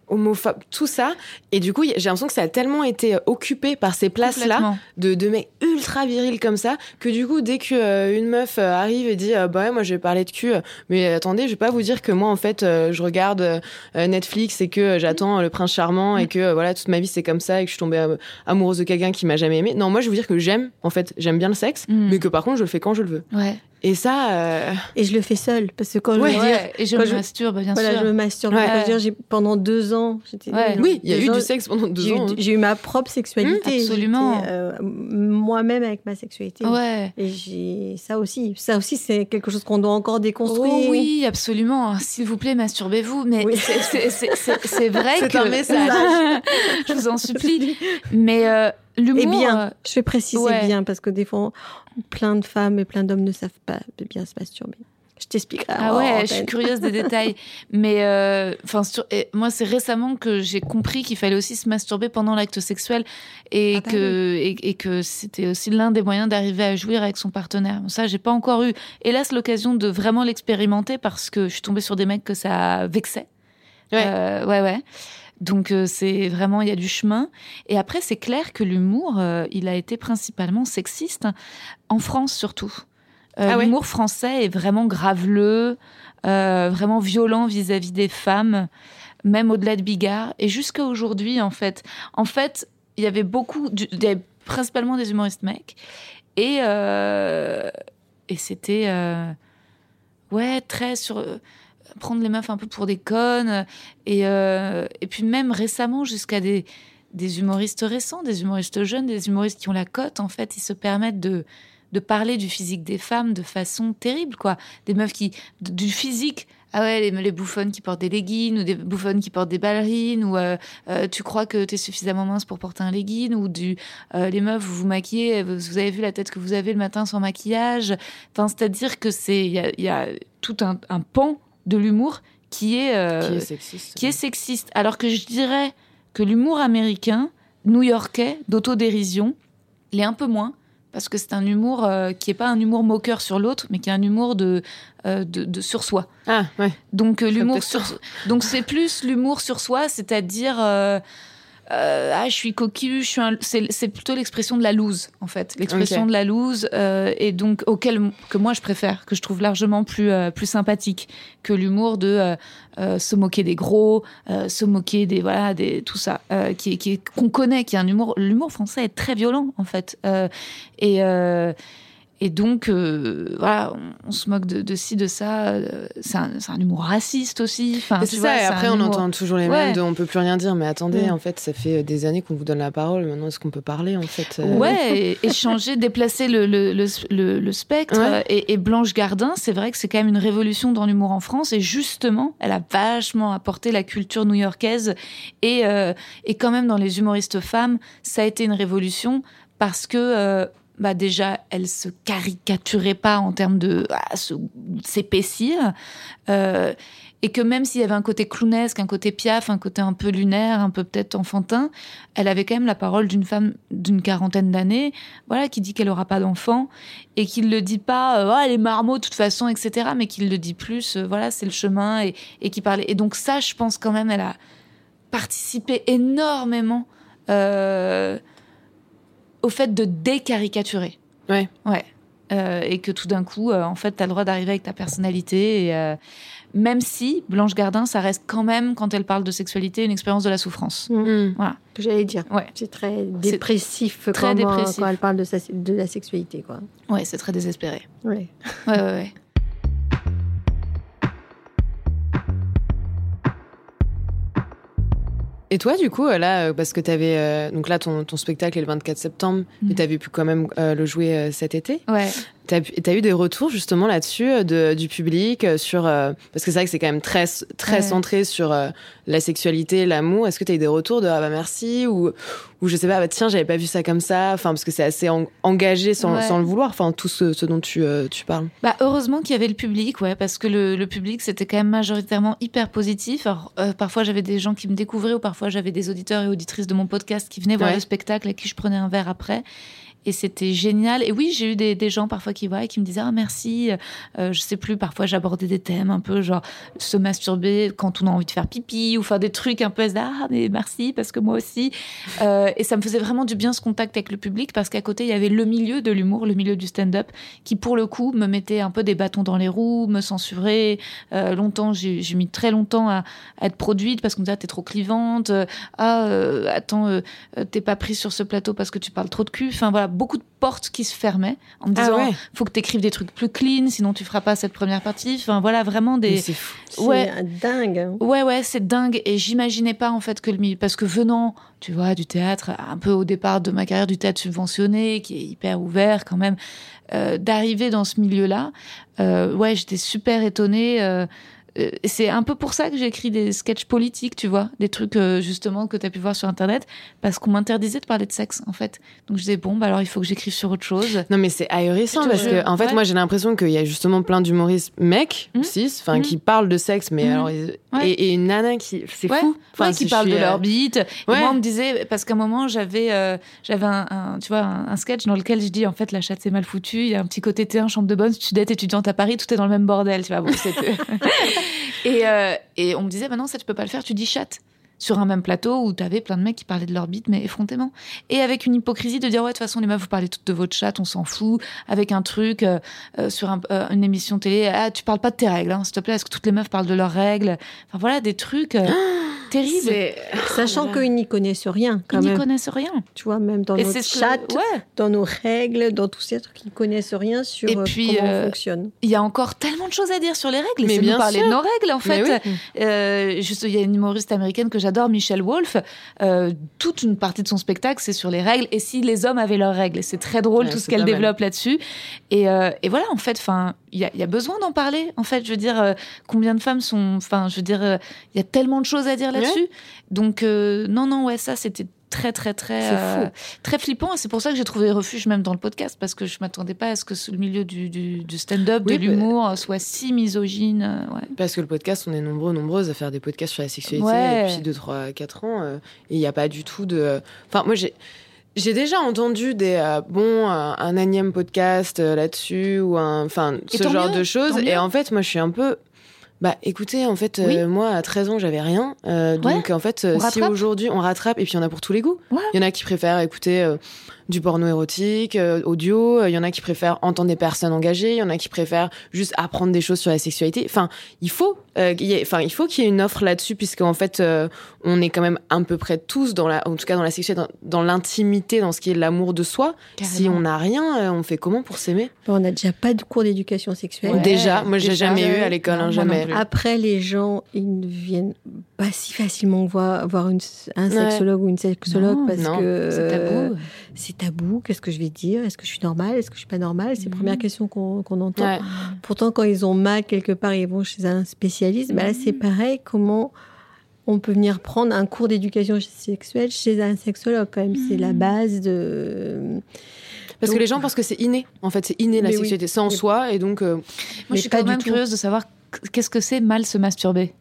homophobe, tout ça. Et du coup, j'ai l'impression que ça a tellement été euh, occupé par ces places-là de, de mecs ultra virils comme ça que du coup, dès que euh, une meuf euh, arrive et dit euh, bah ouais, moi je vais parler de cul, mais attendez, je vais pas vous dire que moi en fait je regarde Netflix et que j'attends le prince charmant et que euh, voilà toute ma vie c'est comme ça et que je suis tombée amoureuse de quelqu'un qui m'a jamais aimé. Non, moi je vais vous dire que j'aime en fait, j'aime bien le sexe, Mm. mais que par contre je le fais quand je le veux. Ouais. Et ça, euh, Et je le fais seule parce que quand Ouais. je veux dire, Ouais, et je quand me je- masturbe, bien voilà, sûr. je me masturbe. Ouais. Je veux dire, j'ai- pendant deux ans, j'étais oui, il y a eu ans, du sexe pendant deux J'ai eu, ans. hein. j'ai eu ma propre sexualité. Mmh, absolument. Euh, Moi-même avec ma sexualité. Ouais. Et j'ai ça aussi. Ça aussi, c'est quelque chose qu'on doit encore déconstruire. Oh oui, absolument. S'il vous plaît, masturbez-vous. Mais Oui. c'est- c'est- c'est c'est- c'est vrai C'est que... un message. je vous en supplie. Mais euh, l'humour... Et bien, euh, je vais préciser ouais. bien parce que des fois, plein de femmes et plein d'hommes ne savent pas bien se masturber. Je t'expliquerai. Ah ouais, je suis curieuse des détails. Mais euh, enfin, moi, c'est récemment que j'ai compris qu'il fallait aussi se masturber pendant l'acte sexuel et Ah bah que et, et que c'était aussi l'un des moyens d'arriver à jouir avec son partenaire. Bon, ça, j'ai pas encore eu, hélas, l'occasion de vraiment l'expérimenter parce que je suis tombée sur des mecs que ça vexait. Ouais. Euh, ouais, ouais. Donc euh, c'est vraiment il y a du chemin. Et après, c'est clair que l'humour, euh, il a été principalement sexiste en France surtout. Euh, Ah ouais? L'humour français est vraiment graveleux, vraiment violent vis-à-vis des femmes, même au-delà de Bigard, et jusqu'à aujourd'hui en fait. En fait, il y avait beaucoup, du- des- principalement des humoristes mecs, et et c'était ouais très sur prendre les meufs un peu pour des connes, et euh, et puis même récemment jusqu'à des des humoristes récents, des humoristes jeunes, des humoristes qui ont la cote, en fait, ils se permettent de, de parler du physique des femmes de façon terrible, quoi. Des meufs qui, du physique, ah ouais, les, les bouffonnes qui portent des leggings, ou des bouffonnes qui portent des ballerines, ou euh, euh, tu crois que tu es suffisamment mince pour porter un legging, ou du, euh, les meufs, vous vous maquillez, vous, avez vu la tête que vous avez le matin sans maquillage. Enfin, c'est-à-dire que c'est, il y a, tout un pan de l'humour qui est, euh, qui est sexiste. qui est sexiste. Alors que je dirais que l'humour américain, new-yorkais, d'autodérision, il est un peu moins. Parce que c'est un humour euh, qui n'est pas un humour moqueur sur l'autre, mais qui est un humour de, euh, de, de sur soi. Ah, ouais. Donc l'humour sur donc c'est plus l'humour sur soi, c'est-à-dire euh, ah je suis coquille, je suis un... c'est c'est plutôt l'expression de la loose en fait, l'expression de la loose euh, et donc auquel que moi je préfère, que je trouve largement plus euh, plus sympathique que l'humour de euh, euh, se moquer des gros, euh, se moquer des voilà des tout ça euh, qui qu'on connaît, qui est un humour l'humour français est très violent en fait. Euh, et euh, et donc, euh, voilà, on, on se moque de, de ci, de ça. euh, C'est un, humour raciste aussi. Enfin, c'est vois, ça, et après on humour- entend toujours les Ouais. mêmes de on peut plus rien dire, mais attendez, Ouais. en fait, ça fait des années qu'on vous donne la parole, maintenant est-ce qu'on peut parler en fait euh, Ouais, et, et changer, déplacer le, le, le, le- le spectre. Ouais. Et, et Blanche Gardin, c'est vrai que c'est quand même une révolution dans l'humour en France. Et justement, elle a vachement apporté la culture new-yorkaise. Et, euh, et quand même, dans les humoristes femmes, ça a été une révolution parce que. euh, bah déjà, elle se caricaturait pas en termes de ah, s'épaissir, euh, et que même s'il y avait un côté clownesque, un côté piaf, un côté un peu lunaire, un peu peut-être enfantin, elle avait quand même la parole d'une femme d'une quarantaine d'années, voilà, qui dit qu'elle aura pas d'enfant et qui le dit pas, euh, Ah, elle est marmot de toute façon, etc., mais qui le dit plus, euh, voilà, c'est le chemin et, qui parlait. Et donc ça, je pense quand même, elle a participé énormément euh, au fait de décaricaturer. Ouais. Ouais. Euh, et que tout d'un coup, euh, en fait, tu as le droit d'arriver avec ta personnalité. Et, euh, même si Blanche Gardin, ça reste quand même, quand elle parle de sexualité, une expérience de la souffrance. Hmm. que j'allais dire. Ouais. C'est très dépressif, très quand, dépressif. quand elle parle de, sa- de la sexualité. Quoi. Ouais, c'est très désespéré. Ouais. Ouais, ouais, ouais. Et toi, du coup, euh, là, euh, parce que tu avais. donc là, ton, ton spectacle est le 24 septembre, mais Mhm. tu avais pu quand même euh, le jouer euh, cet été. Ouais. Tu as, eu des retours justement là-dessus euh, de- du public, euh, sur. euh, parce que c'est vrai que c'est quand même très, très Ouais. centré sur euh, la sexualité, l'amour, est-ce que tu as eu des retours de ah bah merci ou ou je sais pas, bah tiens, j'avais pas vu ça comme ça, enfin parce que c'est assez engagé sans, sans, le vouloir, enfin tout ce, ce dont tu, euh, tu parles. Bah heureusement qu'il y avait le public, ouais, parce que le, le public c'était quand même majoritairement hyper positif. Alors parfois j'avais des gens qui me découvraient ou parfois j'avais des auditeurs et auditrices de mon podcast qui venaient voir le spectacle et qui je prenais un verre après et c'était génial. Et oui, j'ai eu des, gens parfois qui voient qui me disaient ah merci. Euh, je sais plus. Parfois, j'abordais des thèmes un peu genre se masturber quand on a envie de faire pipi ou faire des trucs un peu ah mais merci parce que moi aussi. Euh, et ça me faisait vraiment du bien ce contact avec le public parce qu'à côté il y avait le milieu de l'humour, le milieu du stand-up qui pour le coup me mettait un peu des bâtons dans les roues, me censurait. Euh, longtemps, j'ai mis très longtemps à, être produite parce qu'on me disait ah, t'es trop clivante. ah euh, attends euh, t'es pas prise sur ce plateau parce que tu parles trop de cul. Enfin voilà beaucoup de portes qui se fermaient en me Ah disant ouais. faut que tu écrives des trucs plus clean sinon tu feras pas cette première partie enfin voilà vraiment des c'est. Ouais. C'est dingue. hein. ouais ouais c'est dingue et j'imaginais pas en fait que le milieu parce que venant tu vois du théâtre un peu au départ de ma carrière du théâtre subventionné qui est hyper ouvert quand même euh, d'arriver dans ce milieu là euh, ouais j'étais super étonnée euh, c'est un peu pour ça que j'ai écrit des sketchs politiques, tu vois, des trucs euh, justement que tu as pu voir sur internet, parce qu'on m'interdisait de parler de sexe en fait. Donc je disais bon, bah alors il faut que j'écrive sur autre chose. Non mais c'est ahurissant parce que en fait Ouais. moi j'ai l'impression qu'il y a justement plein d'humoristes mecs, Mhm. cis, enfin qui parlent de sexe mais Mhm. alors ils- Ouais. et, et une nana qui c'est Ouais, fou. Enfin, qui je parlent de euh, leur bite. Et moi, on me disait, parce qu'à un moment, j'avais euh, j'avais un, un- tu vois, un, un sketch dans lequel je dis, en fait, la chatte, c'est mal foutu. Il y a un petit côté T1, chambre de bonne, studette, étudiante à Paris, tout est dans le même bordel. Tu vois, bon, et, euh, et on me disait, bah non, ça, tu peux pas le faire, tu dis chatte. Sur un même plateau où t'avais plein de mecs qui parlaient de leur bite, mais effrontément. Et avec une hypocrisie de dire, ouais, de toute façon, les meufs, vous parlez toutes de votre chatte, on s'en fout. Avec un truc, euh, euh, sur un- une émission télé, ah, tu parles pas de tes règles, hein, s'il te plaît, est-ce que toutes les meufs parlent de leurs règles? Enfin voilà, des trucs c'est- Sachant voilà. qu'ils n'y connaissent rien, Ils quand n'y même. connaissent rien. Tu vois, même dans Et notre que- chat, ouais. dans nos règles, dans tous ces trucs, ils connaissent rien sur Et euh, puis, comment euh, on fonctionne. Il y a encore tellement de choses à dire sur les règles. Mais bien parler sûr. de nos règles, en fait. oui. Euh, juste, il y a une humoriste américaine que j'adore, Michelle Wolf. Euh, toute une partie de son spectacle, c'est sur les règles. Et si les hommes avaient leurs règles, c'est très drôle Ouais, tout ce qu'elle développe là-dessus. Et, euh, et voilà, en fait, enfin, il y a, il y a besoin d'en parler. En fait, je veux dire, euh, combien de femmes sont, enfin, je veux dire, euh, il y a tellement de choses à dire là-dessus. Donc, euh, non, non, ouais, ça, c'était très, très, très, euh, très flippant. Et c'est pour ça que j'ai trouvé refuge même dans le podcast parce que je m'attendais pas à ce que le milieu du, du, du stand-up, Oui, de l'humour, soit si misogyne. euh, ouais. Parce que le podcast, on est nombreux, nombreuses à faire des podcasts sur la sexualité Ouais. depuis 2, 3, 4 ans. euh, et il n'y a pas du tout de. Enfin, moi, j'ai. J'ai déjà entendu des euh, bon un, énième podcast euh, là-dessus ou un enfin ce genre mieux, de choses et en fait moi je suis un peu bah écoutez en fait euh, moi à 13 ans j'avais rien. Euh, Ouais. donc en fait euh, si aujourd'hui on rattrape et puis il y en a pour tous les goûts. Ouais. il y en a qui préfèrent écouter du porno érotique audio il y en a qui préfèrent entendre des personnes engagées il y en a qui préfèrent juste apprendre des choses sur la sexualité. Enfin il faut euh, enfin il faut qu'il y ait une offre là-dessus puisque en fait euh, on est quand même à peu près tous dans la en tout cas dans la sexualité dans, dans l'intimité dans ce qui est l'amour de soi si on n'a rien euh, on fait comment pour s'aimer? On n'a déjà pas de cours d'éducation sexuelle. Ouais. déjà moi j'ai jamais eu à l'école hein, jamais. Après, les gens, ils ne viennent pas si facilement voir, voir une- un Ouais. sexologue ou une sexologue Non, parce non, que C'est tabou. C'est tabou. Qu'est-ce que je vais dire? Est-ce que je suis normale? Est-ce que je suis pas normale? C'est les Mhm. premières questions qu'on qu'on entend. Ouais. Pourtant, quand ils ont mal quelque part, ils vont chez un spécialiste. Bah là, c'est Mhm. pareil. Comment on peut venir prendre un cours d'éducation sexuelle chez un sexologue quand même? C'est la Mhm. base de. parce que les gens pensent que c'est inné en fait c'est inné la Mais oui. sexualité c'est en soi et donc euh, Moi, mais je suis quand même curieuse de savoir qu'est-ce que c'est mal se masturber?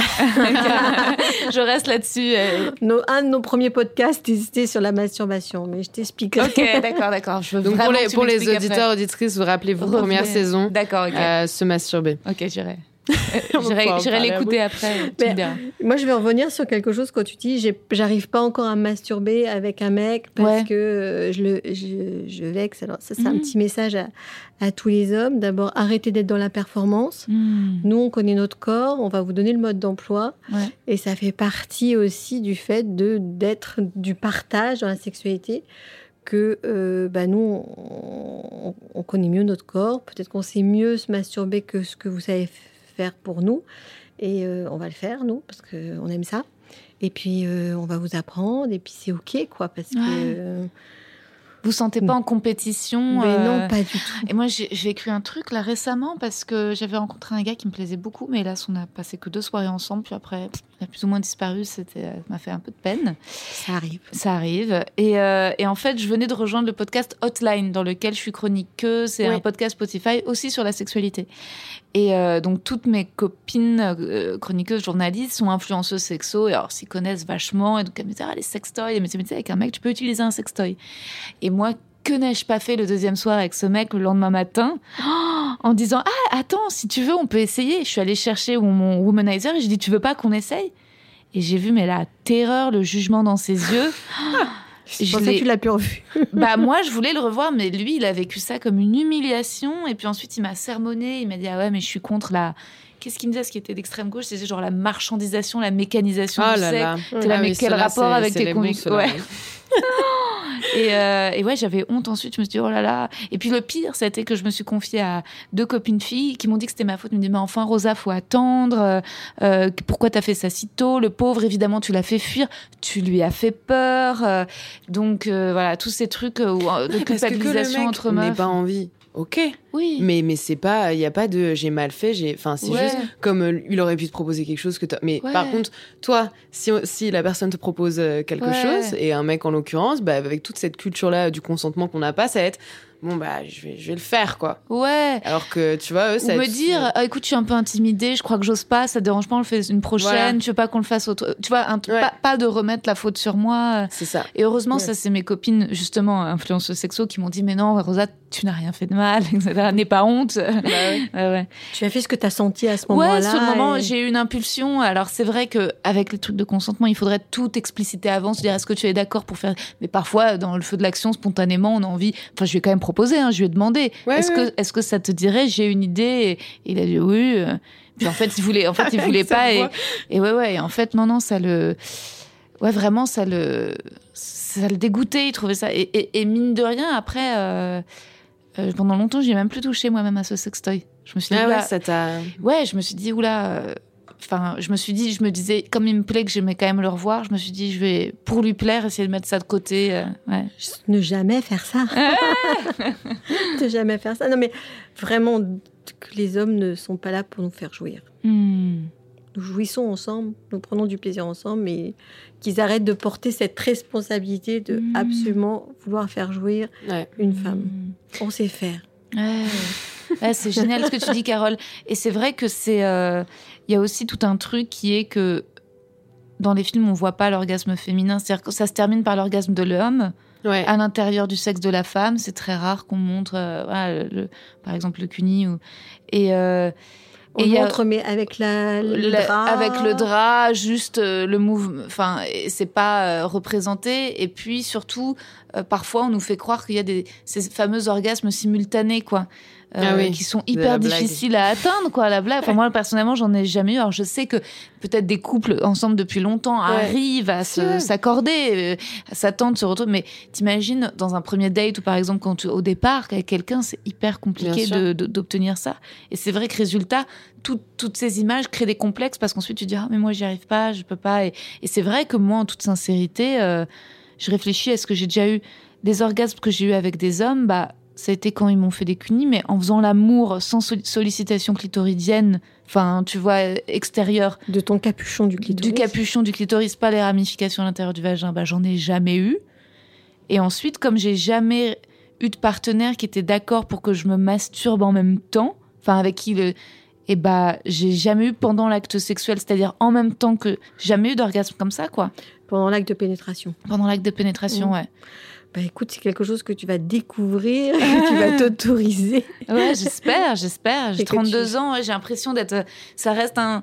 je reste là-dessus. euh. Nos- un de nos premiers podcasts, c'était sur la masturbation, mais je t'expliquerai. Ok, d'accord, d'accord. Donc pour les pour les auditeurs après. auditrices vous rappelez-vous première saison D'accord, euh, se masturber Ok, j'irai. J'irai l'écouter après. Mais-. Moi, je vais revenir sur quelque chose quand tu dis j'arrive pas encore à me masturber avec un mec parce Ouais. que euh, je, le, je, je vexe. Alors, ça, c'est un Mhm. petit message à, à tous les hommes. D'abord, arrêtez d'être dans la performance. Hmm. Nous, on connaît notre corps, on va vous donner le mode d'emploi. Ouais. Et ça fait partie aussi du fait de d'être du partage dans la sexualité. Que euh, bah, nous, on, on connaît mieux notre corps. Peut-être qu'on sait mieux se masturber que ce que vous savez f- faire pour nous. Et euh, on va le faire, nous, parce qu'on aime ça. Et puis, euh, on va vous apprendre. Et puis, c'est OK, quoi. Parce que. Ouais. euh, Vous sentez pas en compétition mais euh, non, pas du tout. Et moi, j'ai écrit un truc là récemment parce que j'avais rencontré un gars qui me plaisait beaucoup, mais hélas, on a passé que deux soirées ensemble, puis après, pff, a plus ou moins disparu, c'était ça m'a fait un peu de peine. Ça arrive. Ça arrive. Et, euh, et en fait, je venais de rejoindre le podcast Hotline, dans lequel je suis chroniqueuse. C'est un podcast Spotify aussi sur la sexualité. Et euh, donc, toutes mes copines euh, chroniqueuses, journalistes, sont influenceuses sexo. Et alors, s'y connaissent vachement. Et donc, elles me disaient, ah, les sextoys. Et me mais tu sais, avec un mec, tu peux utiliser un sextoy. Et moi, que n'ai-je pas fait le deuxième soir avec ce mec le lendemain matin en disant ah attends si tu veux on peut essayer. Je suis allée chercher mon womanizer et j'ai dit tu veux pas qu'on essaye? Et j'ai vu mais la terreur le jugement dans ses yeux. Je ça que tu l'as plus revu. bah moi je voulais le revoir mais lui il a vécu ça comme une humiliation. Et puis ensuite il m'a sermonné. Il m'a dit ah ouais mais je suis contre la qu'est-ce qu'il me disait ce qui était d'extrême gauche? C'était genre la marchandisation la mécanisation Oh du là sexe. là. T'es là, Ah mais oui, quel rapport avec tes convictions Ouais. Et, euh, et ouais, j'avais honte ensuite. Je me suis dit, oh là là. Et puis le pire, c'était que je me suis confiée à deux copines filles qui m'ont dit que c'était ma faute. Ils me disaient, mais enfin, Rosa, faut attendre. Euh, euh, pourquoi t'as fait ça si tôt? Le pauvre, évidemment, tu l'as fait fuir. Tu lui as fait peur. Euh, donc euh, voilà, tous ces trucs euh, où, de Parce que que le culpabilisation mec entre meufs. pas envie. Ok, Oui. mais mais c'est pas, il y a pas de j'ai mal fait, j'ai, enfin c'est Ouais. juste comme euh, il aurait pu te proposer quelque chose que t'as- mais Ouais. par contre toi si si la personne te propose euh, quelque Ouais. chose et un mec en l'occurrence, bah avec toute cette culture là du consentement qu'on n'a pas, ça va être bon bah je vais je vais le faire quoi. Ouais. Alors que tu vois eux Ou ça va me dire, Ah, écoute, je suis un peu intimidée, je crois que j'ose pas, ça te dérange pas, on le fait une prochaine, Voilà. tu veux pas qu'on le fasse autre. Tu vois, un, Ouais. pas, pas de remettre la faute sur moi. c'est ça. Et heureusement, Ouais. ça, c'est mes copines, justement, influenceuses sexo, qui m'ont dit, mais non, Rosa, tu n'as rien fait de mal, etc. N'aie pas honte. Bah ouais. Ouais, ouais. Tu as fait ce que tu as senti à ce moment-là. Ouais, sur le moment, et- j'ai eu une impulsion. Alors, c'est vrai que avec les trucs de consentement, il faudrait tout expliciter avant, se dire est-ce que tu es d'accord pour faire. Mais parfois, dans le feu de l'action, spontanément, on a envie. Enfin, je ai quand même proposé, hein, je lui ai demandé Ouais, est-ce ouais. que, est-ce que ça te dirait J'ai une idée. Et il a dit oui. euh. Puis en fait, il voulait, en fait, il voulait pas. Et, et ouais, ouais. Et en fait, non, non, ça le. Ouais, vraiment, ça le. Ça le dégoûtait, il trouvait ça. Et, et- et mine de rien, après. euh, euh, pendant longtemps, j'ai même plus touché moi-même à ce sextoy. Je me suis dit, Ah ouais, ça t'a Ouais, je me suis dit, oula. Enfin, je me suis dit, je me disais, comme il me plaît que j'aimais quand même le revoir, je me suis dit, je vais, pour lui plaire, essayer de mettre ça de côté. euh, ouais. Ne jamais faire ça. ne jamais faire ça. Non, mais vraiment, que les hommes ne sont pas là pour nous faire jouir. Hmm. Nous jouissons ensemble, nous prenons du plaisir ensemble, mais qu'ils arrêtent de porter cette responsabilité de Mm. absolument vouloir faire jouir ouais. une femme. Hmm. On sait faire. Ouais. Ouais, c'est génial ce que tu dis, Carole. Et c'est vrai que c'est. euh, Il y a aussi tout un truc qui est que dans les films, on voit pas l'orgasme féminin. C'est-à-dire que ça se termine par l'orgasme de l'homme. Ouais. à l'intérieur du sexe de la femme. C'est très rare qu'on montre, euh, voilà, le- par exemple, le cuni. Ou... Et, euh, On et y a- montre, mais avec la, le drap. avec le drap, juste euh, le mouvement. Enfin, c'est pas euh, représenté. Et puis surtout, euh, parfois, on nous fait croire qu'il y a des ces fameux orgasmes simultanés, quoi. Euh, Ah oui, qui sont hyper difficiles à atteindre, quoi, la blague. Enfin, moi, personnellement, j'en ai jamais eu. Alors, je sais que peut-être des couples ensemble depuis longtemps Ouais. arrivent à s'accorder, euh, à s'attendre, se retrouver. Mais t'imagines, dans un premier date ou par exemple, quand tu, au départ, avec quelqu'un, c'est hyper compliqué d'obtenir ça. Et c'est vrai que résultat, tout- toutes ces images créent des complexes parce qu'ensuite tu dis ah mais moi j'y arrive pas, je peux pas. Et, et c'est vrai que moi en toute sincérité, euh, je réfléchis à ce que j'ai déjà eu des orgasmes que j'ai eu avec des hommes, bah ça a été quand ils m'ont fait des cunis, mais en faisant l'amour sans sol- sollicitation clitoridienne, enfin tu vois extérieure, De ton capuchon du clitoris. du capuchon du clitoris, pas les ramifications à l'intérieur du vagin, bah j'en ai jamais eu. Et ensuite, comme j'ai jamais eu de partenaire qui était d'accord pour que je me masturbe en même temps, enfin avec qui le, et bah j'ai jamais eu pendant l'acte sexuel, c'est-à-dire en même temps que jamais eu d'orgasme comme ça, quoi. Pendant l'acte de pénétration. Pendant l'acte de pénétration, Mmh. ouais. Bah écoute, c'est quelque chose que tu vas découvrir, que tu vas t'autoriser. Ouais, j'espère, j'espère. J'ai Et que 32 tu- ans, j'ai l'impression d'être. Ça reste un.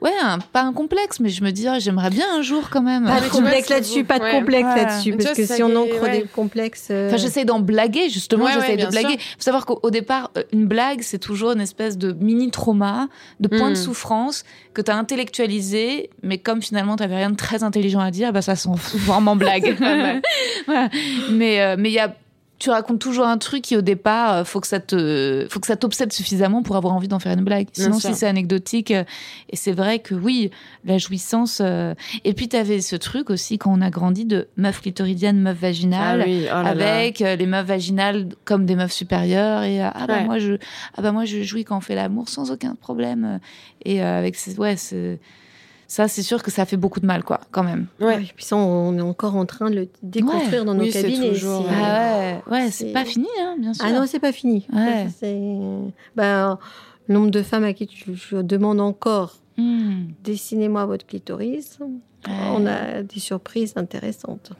Ouais, un- pas un complexe, mais je me dis, ah, j'aimerais bien un jour quand même. Pas de complexe là-dessus, pas de Ouais. complexe Ouais. là-dessus, parce que si on ancre ouais. des complexes. euh, Enfin, j'essaie d'en blaguer, justement, Ouais, j'essaie ouais, de blaguer. sûr. faut savoir qu'au au départ, euh, une blague, c'est toujours une espèce de mini-trauma, de point de Mm. souffrance que tu as intellectualisé, mais comme finalement tu rien de très intelligent à dire, bah, ça s'en transforme en blague. Voilà. Mais euh, mais il y a tu racontes toujours un truc qui au départ euh, faut que ça te faut que ça t'obsède suffisamment pour avoir envie d'en faire une blague. Sinon si c'est anecdotique euh, et c'est vrai que oui la jouissance euh, et puis tu avais ce truc aussi quand on a grandi de meuf clitoridienne meuf vaginale Ah oui, oh là avec euh, les meufs vaginales comme des meufs supérieures et ah bah Ouais. moi je ah bah moi je jouis quand on fait l'amour sans aucun problème et euh, avec ce, ouais ce, Ça, c'est sûr que ça fait beaucoup de mal, quoi, quand même. Ouais. Ouais, puis ça, on est encore en train de le déconstruire dans nos Oui, c'est cabinets. toujours, c'est- Ouais. Ah ouais, ouais, c'est c'est- pas fini, hein, bien sûr. Ah non, c'est pas fini. Ouais. C'est ben, le nombre de femmes à qui tu- je demande encore Hmm. dessinez-moi votre clitoris. Ouais. On a des surprises intéressantes.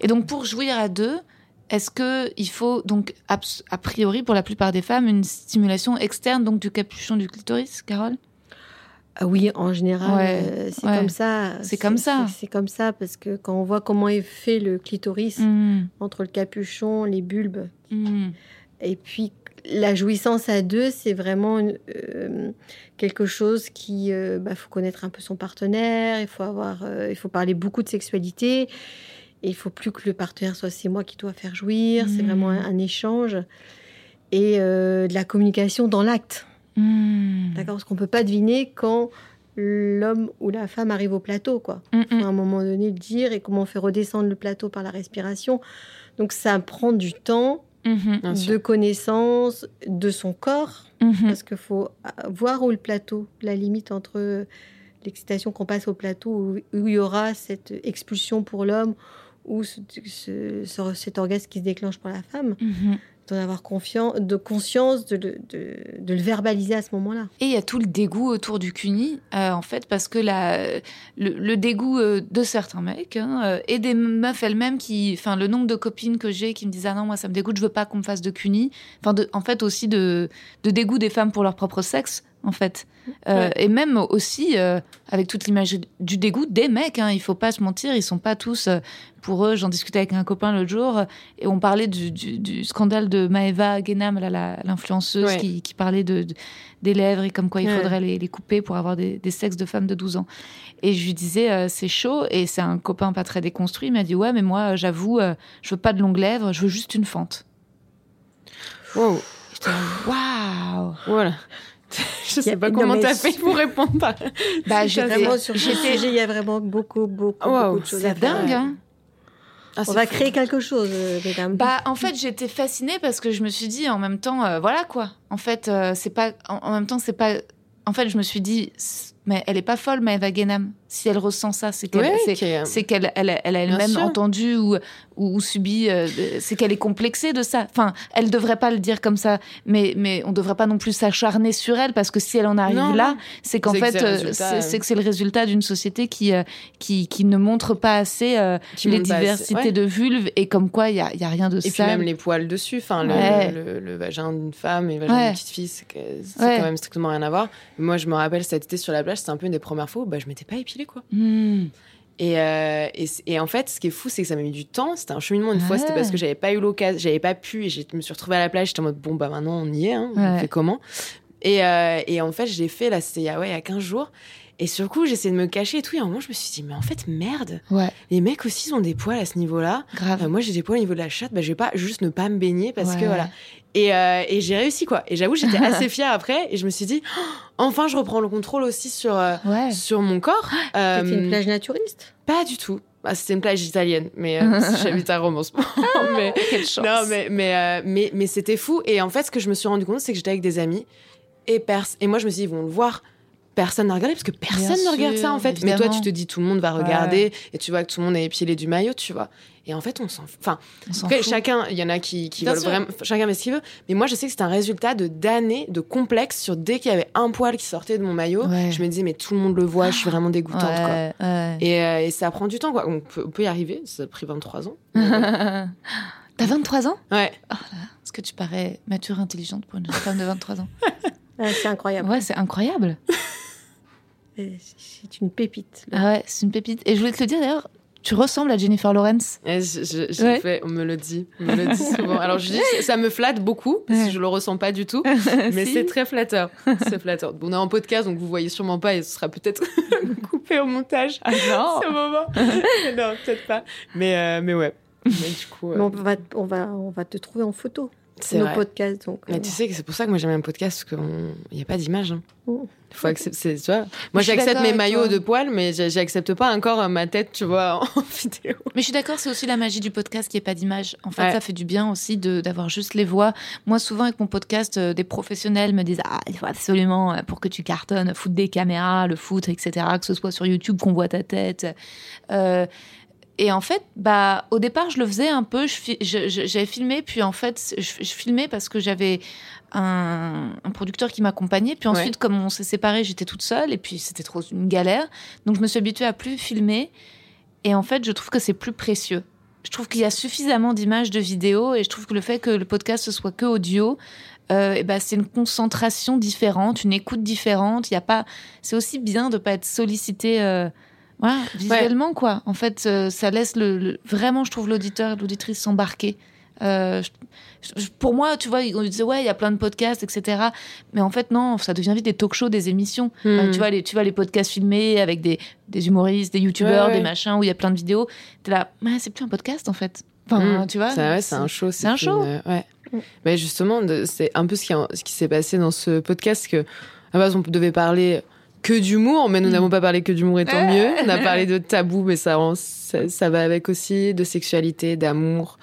Et donc, pour jouir à deux, est-ce que il faut donc a priori pour la plupart des femmes une stimulation externe donc du capuchon du clitoris, Carole? Ah oui, en général, Ouais, euh, c'est ouais. comme ça. C'est comme ça. C'est comme ça parce que quand on voit comment est fait le clitoris Hmm. entre le capuchon, les bulbes, Hmm. et puis la jouissance à deux, c'est vraiment euh, quelque chose qui, euh, bah, faut connaître un peu son partenaire. Il faut avoir, euh, il faut parler beaucoup de sexualité. Et il faut plus que le partenaire soit c'est moi qui dois faire jouir. C'est vraiment un, un échange et euh, de la communication dans l'acte. Hmm. D'accord, parce qu'on peut pas deviner quand l'homme ou la femme arrive au plateau, quoi. Hmm, faut hmm. à un moment donné le dire et comment on fait redescendre le plateau par la respiration. Donc ça prend du temps, Mhm. De connaissance de son corps, Mhm. parce qu'il faut euh, voir où le plateau, la limite entre l'excitation qu'on passe au plateau, où il y aura cette expulsion pour l'homme, ou ce- ce- ce- cet orgasme qui se déclenche pour la femme, Mhm. d'en avoir confiance, de conscience, de, le- de, de le verbaliser à ce moment-là. Et il y a tout le dégoût autour du cuni, euh, en fait, parce que la, le, le dégoût euh, de certains mecs hein, euh, et des meufs elles-mêmes qui, enfin, le nombre de copines que j'ai qui me disent ah non moi ça me dégoûte, je veux pas qu'on me fasse de cuni. Enfin, en fait aussi de, de dégoût des femmes pour leur propre sexe, en fait, Euh, Ouais. et même aussi euh, avec toute l'image du dégoût des mecs. Hein, il faut pas se mentir, ils sont pas tous. euh, pour eux, j'en discutais avec un copain l'autre jour et on parlait du, du- du scandale de Maeva la- l'influenceuse Ouais. qui, qui parlait de, de- des lèvres et comme quoi il Ouais. faudrait les, les couper pour avoir des, des sexes de femmes de 12 ans. Et je lui disais, c'est chaud. Et c'est un copain pas très déconstruit. Il m'a dit, ouais, mais moi, j'avoue, je veux pas de longues lèvres, je veux juste une fente. Wow. Waouh! Voilà. Je sais pas comment t'as fait pour répondre. Par... Bah, Vraiment, sur ce sujet, il y a vraiment beaucoup, beaucoup, Wow, beaucoup de choses à C'est faire. dingue, hein? Ah, On c'est va fou. créer quelque chose, euh, mesdames. Bah, en fait, j'étais fascinée parce que je me suis dit, en même temps, euh, voilà quoi. En fait, euh, c'est pas. En, en même temps, c'est pas. En fait, je me suis dit, mais elle est pas folle, Maëva Genam. Si elle ressent ça, c'est qu'elle, qu'elle, elle, a- elle a elle-même entendu ou, ou, ou subi. euh, c'est qu'elle est complexée de ça. Enfin, elle devrait pas le dire comme ça, mais mais on devrait pas non plus s'acharner sur elle parce que si elle en arrive Non, là, c'est qu'en fait, c'est euh, euh. c'est que c'est le résultat d'une société qui euh, qui qui ne montre pas assez euh, les assez, diversités ouais. de vulves et comme quoi il y a, y a rien de Et puis sale. même les poils dessus, enfin le, Ouais. le, le vagin d'une femme et le vagin Ouais. d'une petite fille, c'est, quand même strictement rien à voir. Moi, je me rappelle cet été sur la plage, c'était un peu une des premières fois où bah, je m'étais pas épilée quoi. Hmm. Et, euh, et, en fait, ce qui est fou, c'est que ça m'a mis du temps. C'était un cheminement une fois, c'était parce que j'avais pas eu l'occasion, j'avais pas pu et je me suis retrouvée à la plage. J'étais en mode bon, bah maintenant on y est, hein, on fait comment? Et, euh, et en fait, je l'ai fait là, c'était il y a, ouais, il y a 15 jours. Et sur le coup, j'essayais de me cacher et tout. Et à un moment, je me suis dit, mais en fait, merde, Ouais, les mecs aussi ils ont des poils à ce niveau-là. grave. Euh, moi, j'ai des poils au niveau de la chatte, bah, je vais pas juste ne pas me baigner parce que voilà. Et, euh, et j'ai réussi quoi. Et j'avoue, j'étais assez fière après. Et je me suis dit, Oh, enfin, je reprends le contrôle aussi sur, euh, Ouais. sur mon corps. C'est une plage naturiste? pas du tout. Bah, c'était une plage italienne, mais euh, j'habite à Rome en ce moment. mais, Quelle chance. non, mais, mais, euh, mais, mais c'était fou. Et en fait, ce que je me suis rendu compte, c'est que j'étais avec des amis. Et, pers et moi, je me suis dit, ils vont le voir. Personne n'a regardé parce que personne Bien ne regarde sûr, ça en fait. Mais toi, tu te dis tout le monde va regarder et tu vois que tout le monde a épilé du maillot, tu vois. Et en fait, on s'en. Enfin, On chacun, il y en a qui, qui veulent vraiment. Chacun met ce qu'il veut. Mais moi, je sais que c'est un résultat de d'années de complexe sur dès qu'il y avait un poil qui sortait de mon maillot. Ouais. Je me disais, mais tout le monde le voit, je suis vraiment dégoûtante, quoi. Ouais, ouais. Et, euh, et ça prend du temps, quoi. On peut, on peut y arriver. Ça a pris 23 ans. T'as 23 ans? Ouais. Est-ce que tu parais mature, intelligente pour une femme de 23 ans? C'est incroyable. Ouais, c'est incroyable. C'est une pépite. Ah ouais, c'est une pépite. Et je voulais te le dire d'ailleurs, tu ressembles à Jennifer Lawrence. Et je- je- Ouais. fait, on me le dit, on me le dit souvent. Alors je dis, ça me flatte beaucoup parce que je le ressens pas du tout, mais Si. c'est très flatteur. C'est flatteur. Bon, on est en podcast, donc vous voyez sûrement pas et ce sera peut-être coupé au montage. Ah non Ce moment. non, peut-être pas. Mais euh, mais ouais. Mais du coup, euh, Mais on, va, on, va, on va te trouver en photo. C'est nos vrai. podcasts. Donc, Mais euh, tu sais que c'est pour ça que moi j'aime un podcast, parce qu'il n'y a pas d'image. Hein. Mm. Faut accepter, tu vois. Moi j'accepte mes maillots de poils, mais j'a- j'accepte pas encore euh, ma tête, tu vois, en vidéo. Mais je suis d'accord, c'est aussi la magie du podcast qui est pas d'image. En fait, Ouais. ça fait du bien aussi d'avoir juste les voix. Moi, souvent avec mon podcast, euh, des professionnels me disent ah il faut absolument euh, pour que tu cartonnes, foutre des caméras, le foot, etc. Que ce soit sur YouTube qu'on voit ta tête. Euh, et en fait, bah au départ, je le faisais un peu. J'avais filmé, puis en fait, je, je filmais parce que j'avais un, un producteur qui m'accompagnait. Puis ensuite, comme on s'est séparés, j'étais toute seule, et puis c'était trop une galère. Donc je me suis habituée à plus filmer. Et en fait, je trouve que c'est plus précieux. Je trouve qu'il y a suffisamment d'images, de vidéos, et je trouve que le fait que le podcast ce soit que audio, euh, ben, c'est une concentration différente, une écoute différente. Il y a pas, c'est aussi bien de pas être sollicité, euh, voilà, visuellement quoi. En fait, euh, ça laisse le, le- vraiment, je trouve l'auditeur, et l'auditrice s'embarquer. Euh, pour moi, tu vois, on disait ouais, il y a plein de podcasts, etc. Mais en fait, non, ça devient vite des talk-shows, des émissions. Enfin, Mm. tu vois les, tu vois les podcasts filmés avec des, des humoristes, des youtubeurs, Ouais, ouais. des machins où il y a plein de vidéos. T'es là, ouais, c'est plus un podcast en fait. Enfin, Mm. tu vois. C'est ouais, c'est un show. c'est un show. une- ouais. Mm. Mais justement, c'est un peu ce qui, ce qui s'est passé dans ce podcast que à base on devait parler que d'humour, mais nous n'avons pas parlé que d'humour et tant mieux. On a parlé de tabou, mais ça, ça va avec aussi de sexualité, d'amour,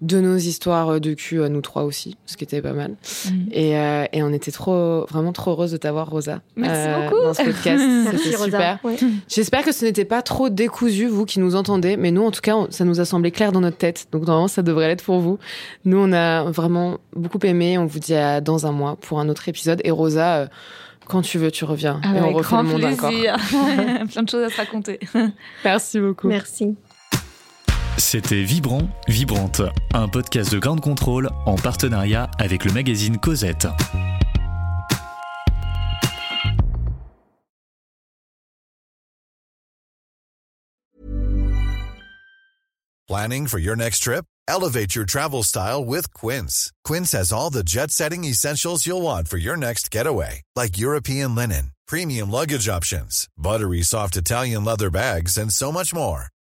de nos histoires de cul à nous trois aussi, ce qui était pas mal. Mm. Et, euh, et on était trop, vraiment trop heureuse de t'avoir, Rosa, euh, Merci beaucoup. dans ce podcast. Merci C'était super. Ouais. J'espère que ce n'était pas trop décousu, vous qui nous entendez, mais nous, en tout cas, on- ça nous a semblé clair dans notre tête. Donc, normalement, ça devrait l'être pour vous. Nous, on a vraiment beaucoup aimé. On vous dit à dans un mois pour un autre épisode. Et Rosa, euh, quand tu veux, tu reviens. et on Avec refait grand le monde encore. plaisir. Plein de choses à se raconter. Merci beaucoup. Merci. C'était Vibrant, Vibrante, un podcast de Grande Contrôle en partenariat avec le magazine Cosette. Planning for your next trip? Elevate your travel style with Quince. Quince has all the jet setting essentials you'll want for your next getaway, like European linen, premium luggage options, buttery soft Italian leather bags, and so much more.